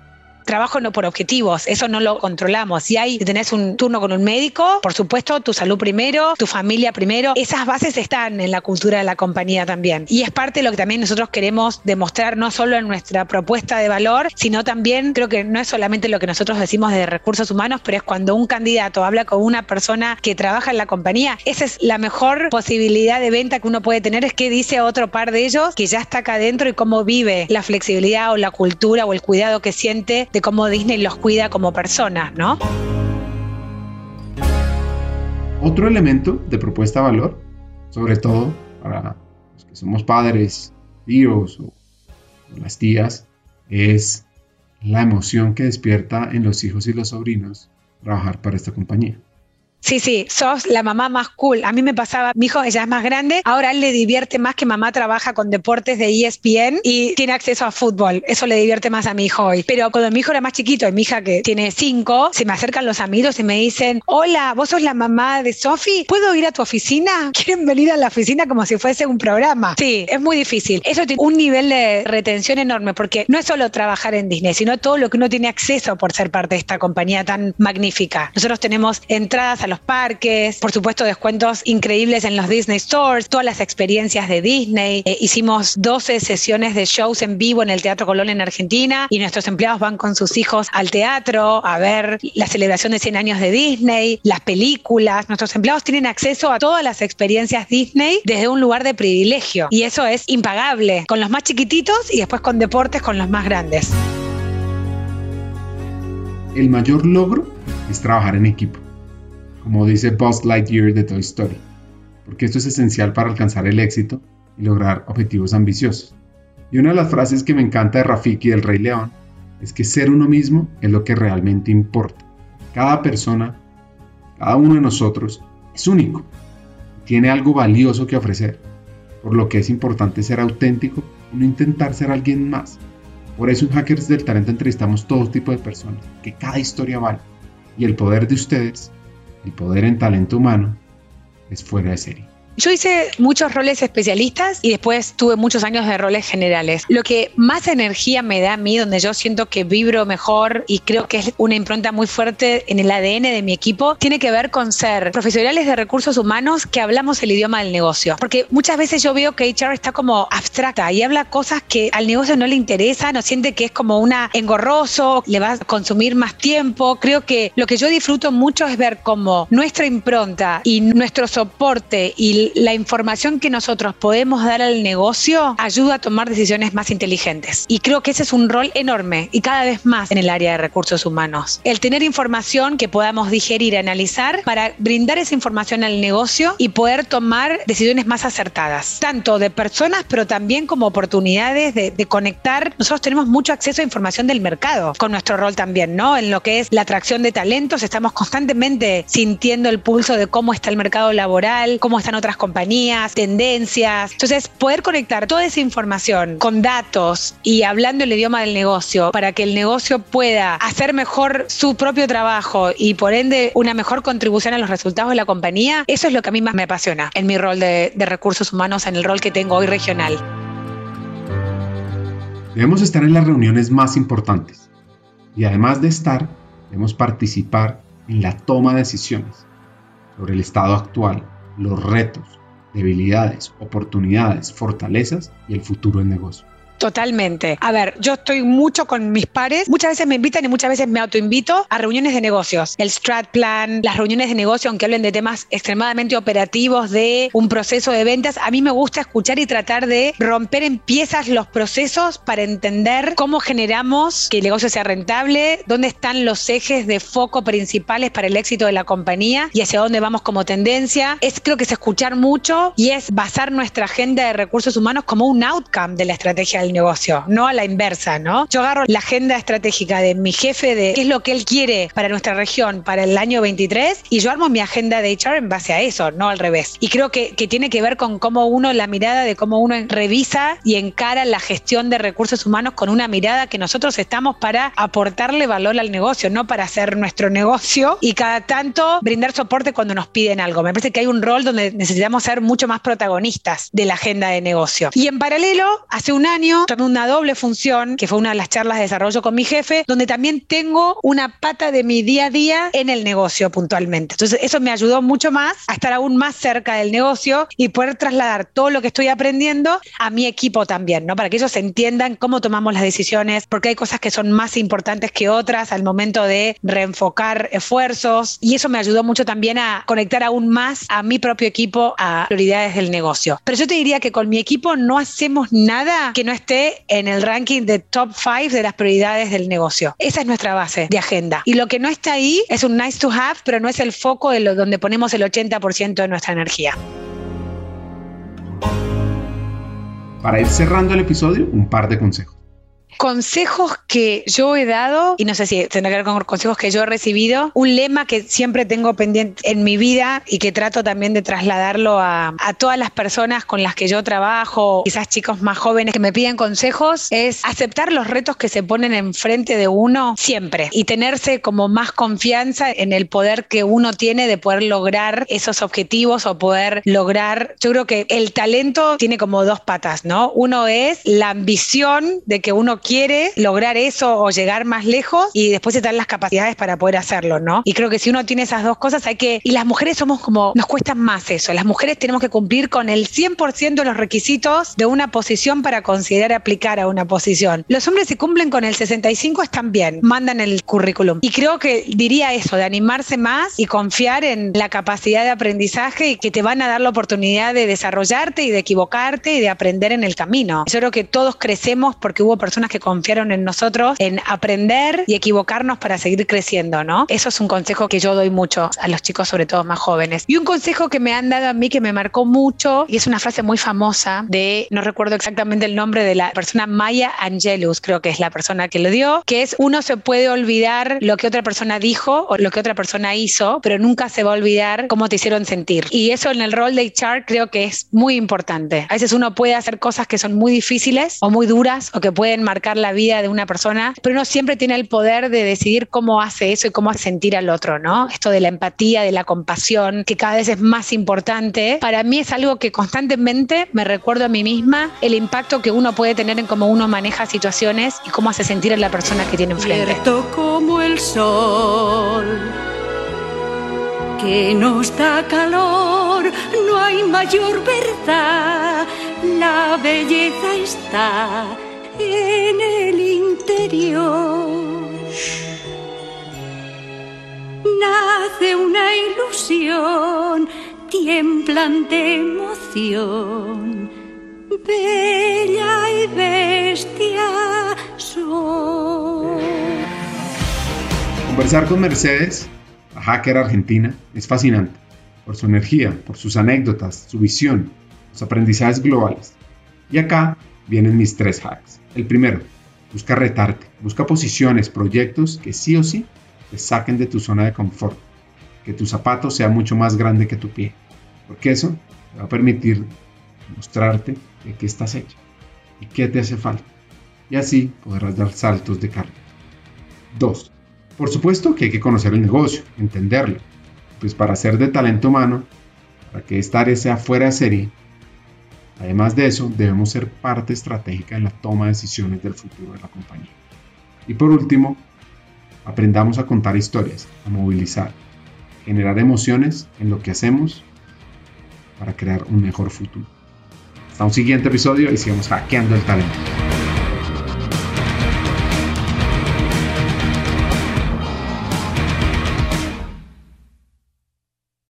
trabajo no por objetivos, eso no lo controlamos. Si hay, tenés un turno con un médico, por supuesto, tu salud primero, tu familia primero, esas bases están en la cultura de la compañía también. Y es parte de lo que también nosotros queremos demostrar, no solo en nuestra propuesta de valor, sino también, creo que no es solamente lo que nosotros decimos de recursos humanos, pero es cuando un candidato habla con una persona que trabaja en la compañía, esa es la mejor posibilidad de venta que uno puede tener, es que dice otro par de ellos que ya está acá adentro y cómo vive la flexibilidad o la cultura o el cuidado que siente de cómo Disney los cuida como personas, ¿no? Otro elemento de propuesta valor, sobre todo para los que somos padres, tíos o las tías, es la emoción que despierta en los hijos y los sobrinos trabajar para esta compañía. Sí, sí, sos la mamá más cool. A mí me pasaba, mi hijo ya es más grande, ahora él le divierte más que mamá trabaja con deportes de ESPN y tiene acceso a fútbol. Eso le divierte más a mi hijo hoy. Pero cuando mi hijo era más chiquito y mi hija que tiene cinco, se me acercan los amigos y me dicen, hola, vos sos la mamá de Sofi, ¿puedo ir a tu oficina? *laughs* ¿Quieren venir a la oficina como si fuese un programa? Sí, es muy difícil. Eso tiene un nivel de retención enorme porque no es solo trabajar en Disney, sino todo lo que uno tiene acceso por ser parte de esta compañía tan magnífica. Nosotros tenemos entradas a los parques, por supuesto descuentos increíbles en los Disney Stores, todas las experiencias de Disney. Eh, hicimos 12 sesiones de shows en vivo en el Teatro Colón en Argentina y nuestros empleados van con sus hijos al teatro a ver la celebración de 100 años de Disney, las películas. Nuestros empleados tienen acceso a todas las experiencias Disney desde un lugar de privilegio y eso es impagable con los más chiquititos y después con deportes con los más grandes. El mayor logro es trabajar en equipo como dice Buzz Lightyear de Toy Story, porque esto es esencial para alcanzar el éxito y lograr objetivos ambiciosos. Y una de las frases que me encanta de Rafiki del Rey León es que ser uno mismo es lo que realmente importa. Cada persona, cada uno de nosotros es único, tiene algo valioso que ofrecer, por lo que es importante ser auténtico y no intentar ser alguien más. Por eso en Hackers del Talento entrevistamos todo tipo de personas, que cada historia vale, y el poder de ustedes el poder en talento humano es fuera de serie. Yo hice muchos roles especialistas y después tuve muchos años de roles generales. Lo que más energía me da a mí, donde yo siento que vibro mejor y creo que es una impronta muy fuerte en el ADN de mi equipo, tiene que ver con ser profesionales de recursos humanos que hablamos el idioma del negocio. Porque muchas veces yo veo que HR está como abstracta y habla cosas que al negocio no le interesan o siente que es como una engorroso, le va a consumir más tiempo. Creo que lo que yo disfruto mucho es ver cómo nuestra impronta y nuestro soporte y la información que nosotros podemos dar al negocio ayuda a tomar decisiones más inteligentes. Y creo que ese es un rol enorme y cada vez más en el área de recursos humanos. El tener información que podamos digerir, analizar para brindar esa información al negocio y poder tomar decisiones más acertadas, tanto de personas, pero también como oportunidades de, de conectar. Nosotros tenemos mucho acceso a información del mercado con nuestro rol también, ¿no? En lo que es la atracción de talentos, estamos constantemente sintiendo el pulso de cómo está el mercado laboral, cómo están otras compañías, tendencias. Entonces, poder conectar toda esa información con datos y hablando el idioma del negocio para que el negocio pueda hacer mejor su propio trabajo y por ende una mejor contribución a los resultados de la compañía, eso es lo que a mí más me apasiona en mi rol de, de recursos humanos, en el rol que tengo hoy regional. Debemos estar en las reuniones más importantes y además de estar, debemos participar en la toma de decisiones sobre el estado actual los retos, debilidades, oportunidades, fortalezas y el futuro del negocio. Totalmente. A ver, yo estoy mucho con mis pares. Muchas veces me invitan y muchas veces me autoinvito a reuniones de negocios. El strat plan, las reuniones de negocio, aunque hablen de temas extremadamente operativos de un proceso de ventas, a mí me gusta escuchar y tratar de romper en piezas los procesos para entender cómo generamos que el negocio sea rentable, dónde están los ejes de foco principales para el éxito de la compañía y hacia dónde vamos como tendencia. Es creo que es escuchar mucho y es basar nuestra agenda de recursos humanos como un outcome de la estrategia negocio, no a la inversa, ¿no? Yo agarro la agenda estratégica de mi jefe de qué es lo que él quiere para nuestra región para el año 23 y yo armo mi agenda de HR en base a eso, no al revés. Y creo que, que tiene que ver con cómo uno, la mirada de cómo uno revisa y encara la gestión de recursos humanos con una mirada que nosotros estamos para aportarle valor al negocio, no para hacer nuestro negocio y cada tanto brindar soporte cuando nos piden algo. Me parece que hay un rol donde necesitamos ser mucho más protagonistas de la agenda de negocio. Y en paralelo, hace un año tomé una doble función, que fue una de las charlas de desarrollo con mi jefe, donde también tengo una pata de mi día a día en el negocio puntualmente. Entonces, eso me ayudó mucho más a estar aún más cerca del negocio y poder trasladar todo lo que estoy aprendiendo a mi equipo también, ¿no? Para que ellos entiendan cómo tomamos las decisiones, porque hay cosas que son más importantes que otras al momento de reenfocar esfuerzos. Y eso me ayudó mucho también a conectar aún más a mi propio equipo a prioridades del negocio. Pero yo te diría que con mi equipo no hacemos nada que no esté esté en el ranking de top 5 de las prioridades del negocio. Esa es nuestra base de agenda. Y lo que no está ahí es un nice to have, pero no es el foco de lo, donde ponemos el 80% de nuestra energía. Para ir cerrando el episodio, un par de consejos consejos que yo he dado, y no sé si tendrá que ver con consejos que yo he recibido, un lema que siempre tengo pendiente en mi vida y que trato también de trasladarlo a, todas las personas con las que yo trabajo, quizás chicos más jóvenes que me piden consejos, es aceptar los retos que se ponen enfrente de uno siempre y tenerse como más confianza en el poder que uno tiene de poder lograr esos objetivos o poder lograr, yo creo que el talento tiene como dos patas, ¿no? Uno es la ambición de que uno quiere lograr eso o llegar más lejos y después están las capacidades para poder hacerlo, ¿no? Y creo que si uno tiene esas dos cosas hay que, y las mujeres somos como, nos cuesta más eso, las mujeres tenemos que cumplir con el 100% de los requisitos de una posición para considerar aplicar a una posición. Los hombres si cumplen con el 65 están bien, mandan el currículum. Y creo que diría eso, de animarse más y confiar en la capacidad de aprendizaje y que te van a dar la oportunidad de desarrollarte y de equivocarte y de aprender en el camino. Yo creo que todos crecemos porque hubo personas que confiaron en nosotros, en aprender y equivocarnos para seguir creciendo, ¿no? Eso es un consejo que yo doy mucho a los chicos, sobre todo más jóvenes. Y un consejo que me han dado a mí que me marcó mucho, y es una frase muy famosa de, no recuerdo exactamente el nombre de la persona, Maya Angelus, creo que es la persona que lo dio, que es uno se puede olvidar lo que otra persona dijo o lo que otra persona hizo, pero nunca se va a olvidar cómo te hicieron sentir. Y eso en el rol de HR creo que es muy importante. A veces uno puede hacer cosas que son muy difíciles o muy duras o que pueden marcar la vida de una persona, pero uno siempre tiene el poder de decidir cómo hace eso y cómo hace sentir al otro, ¿no? Esto de la empatía, de la compasión, que cada vez es más importante, para mí es algo que constantemente me recuerdo a mí misma el impacto que uno puede tener en cómo uno maneja situaciones y cómo hace sentir a la persona que tiene enfrente. como el sol que nos da calor, no hay mayor verdad, la belleza está en el interior. Nace una ilusión, tiemblan de emoción, bella y bestia soy. Conversar con Mercedes, la hacker argentina, es fascinante por su energía, por sus anécdotas, su visión, los aprendizajes globales. Y acá vienen mis tres hacks. El primero, busca retarte, busca posiciones, proyectos que sí o sí te saquen de tu zona de confort, que tu zapato sea mucho más grande que tu pie, porque eso te va a permitir mostrarte de qué estás hecho y qué te hace falta, y así podrás dar saltos de carga. 2. Por supuesto que hay que conocer el negocio, entenderlo, pues para ser de talento humano, para que esta área sea fuera de serie, Además de eso, debemos ser parte estratégica en la toma de decisiones del futuro de la compañía. Y por último, aprendamos a contar historias, a movilizar, generar emociones en lo que hacemos para crear un mejor futuro. Hasta un siguiente episodio y sigamos hackeando el talento.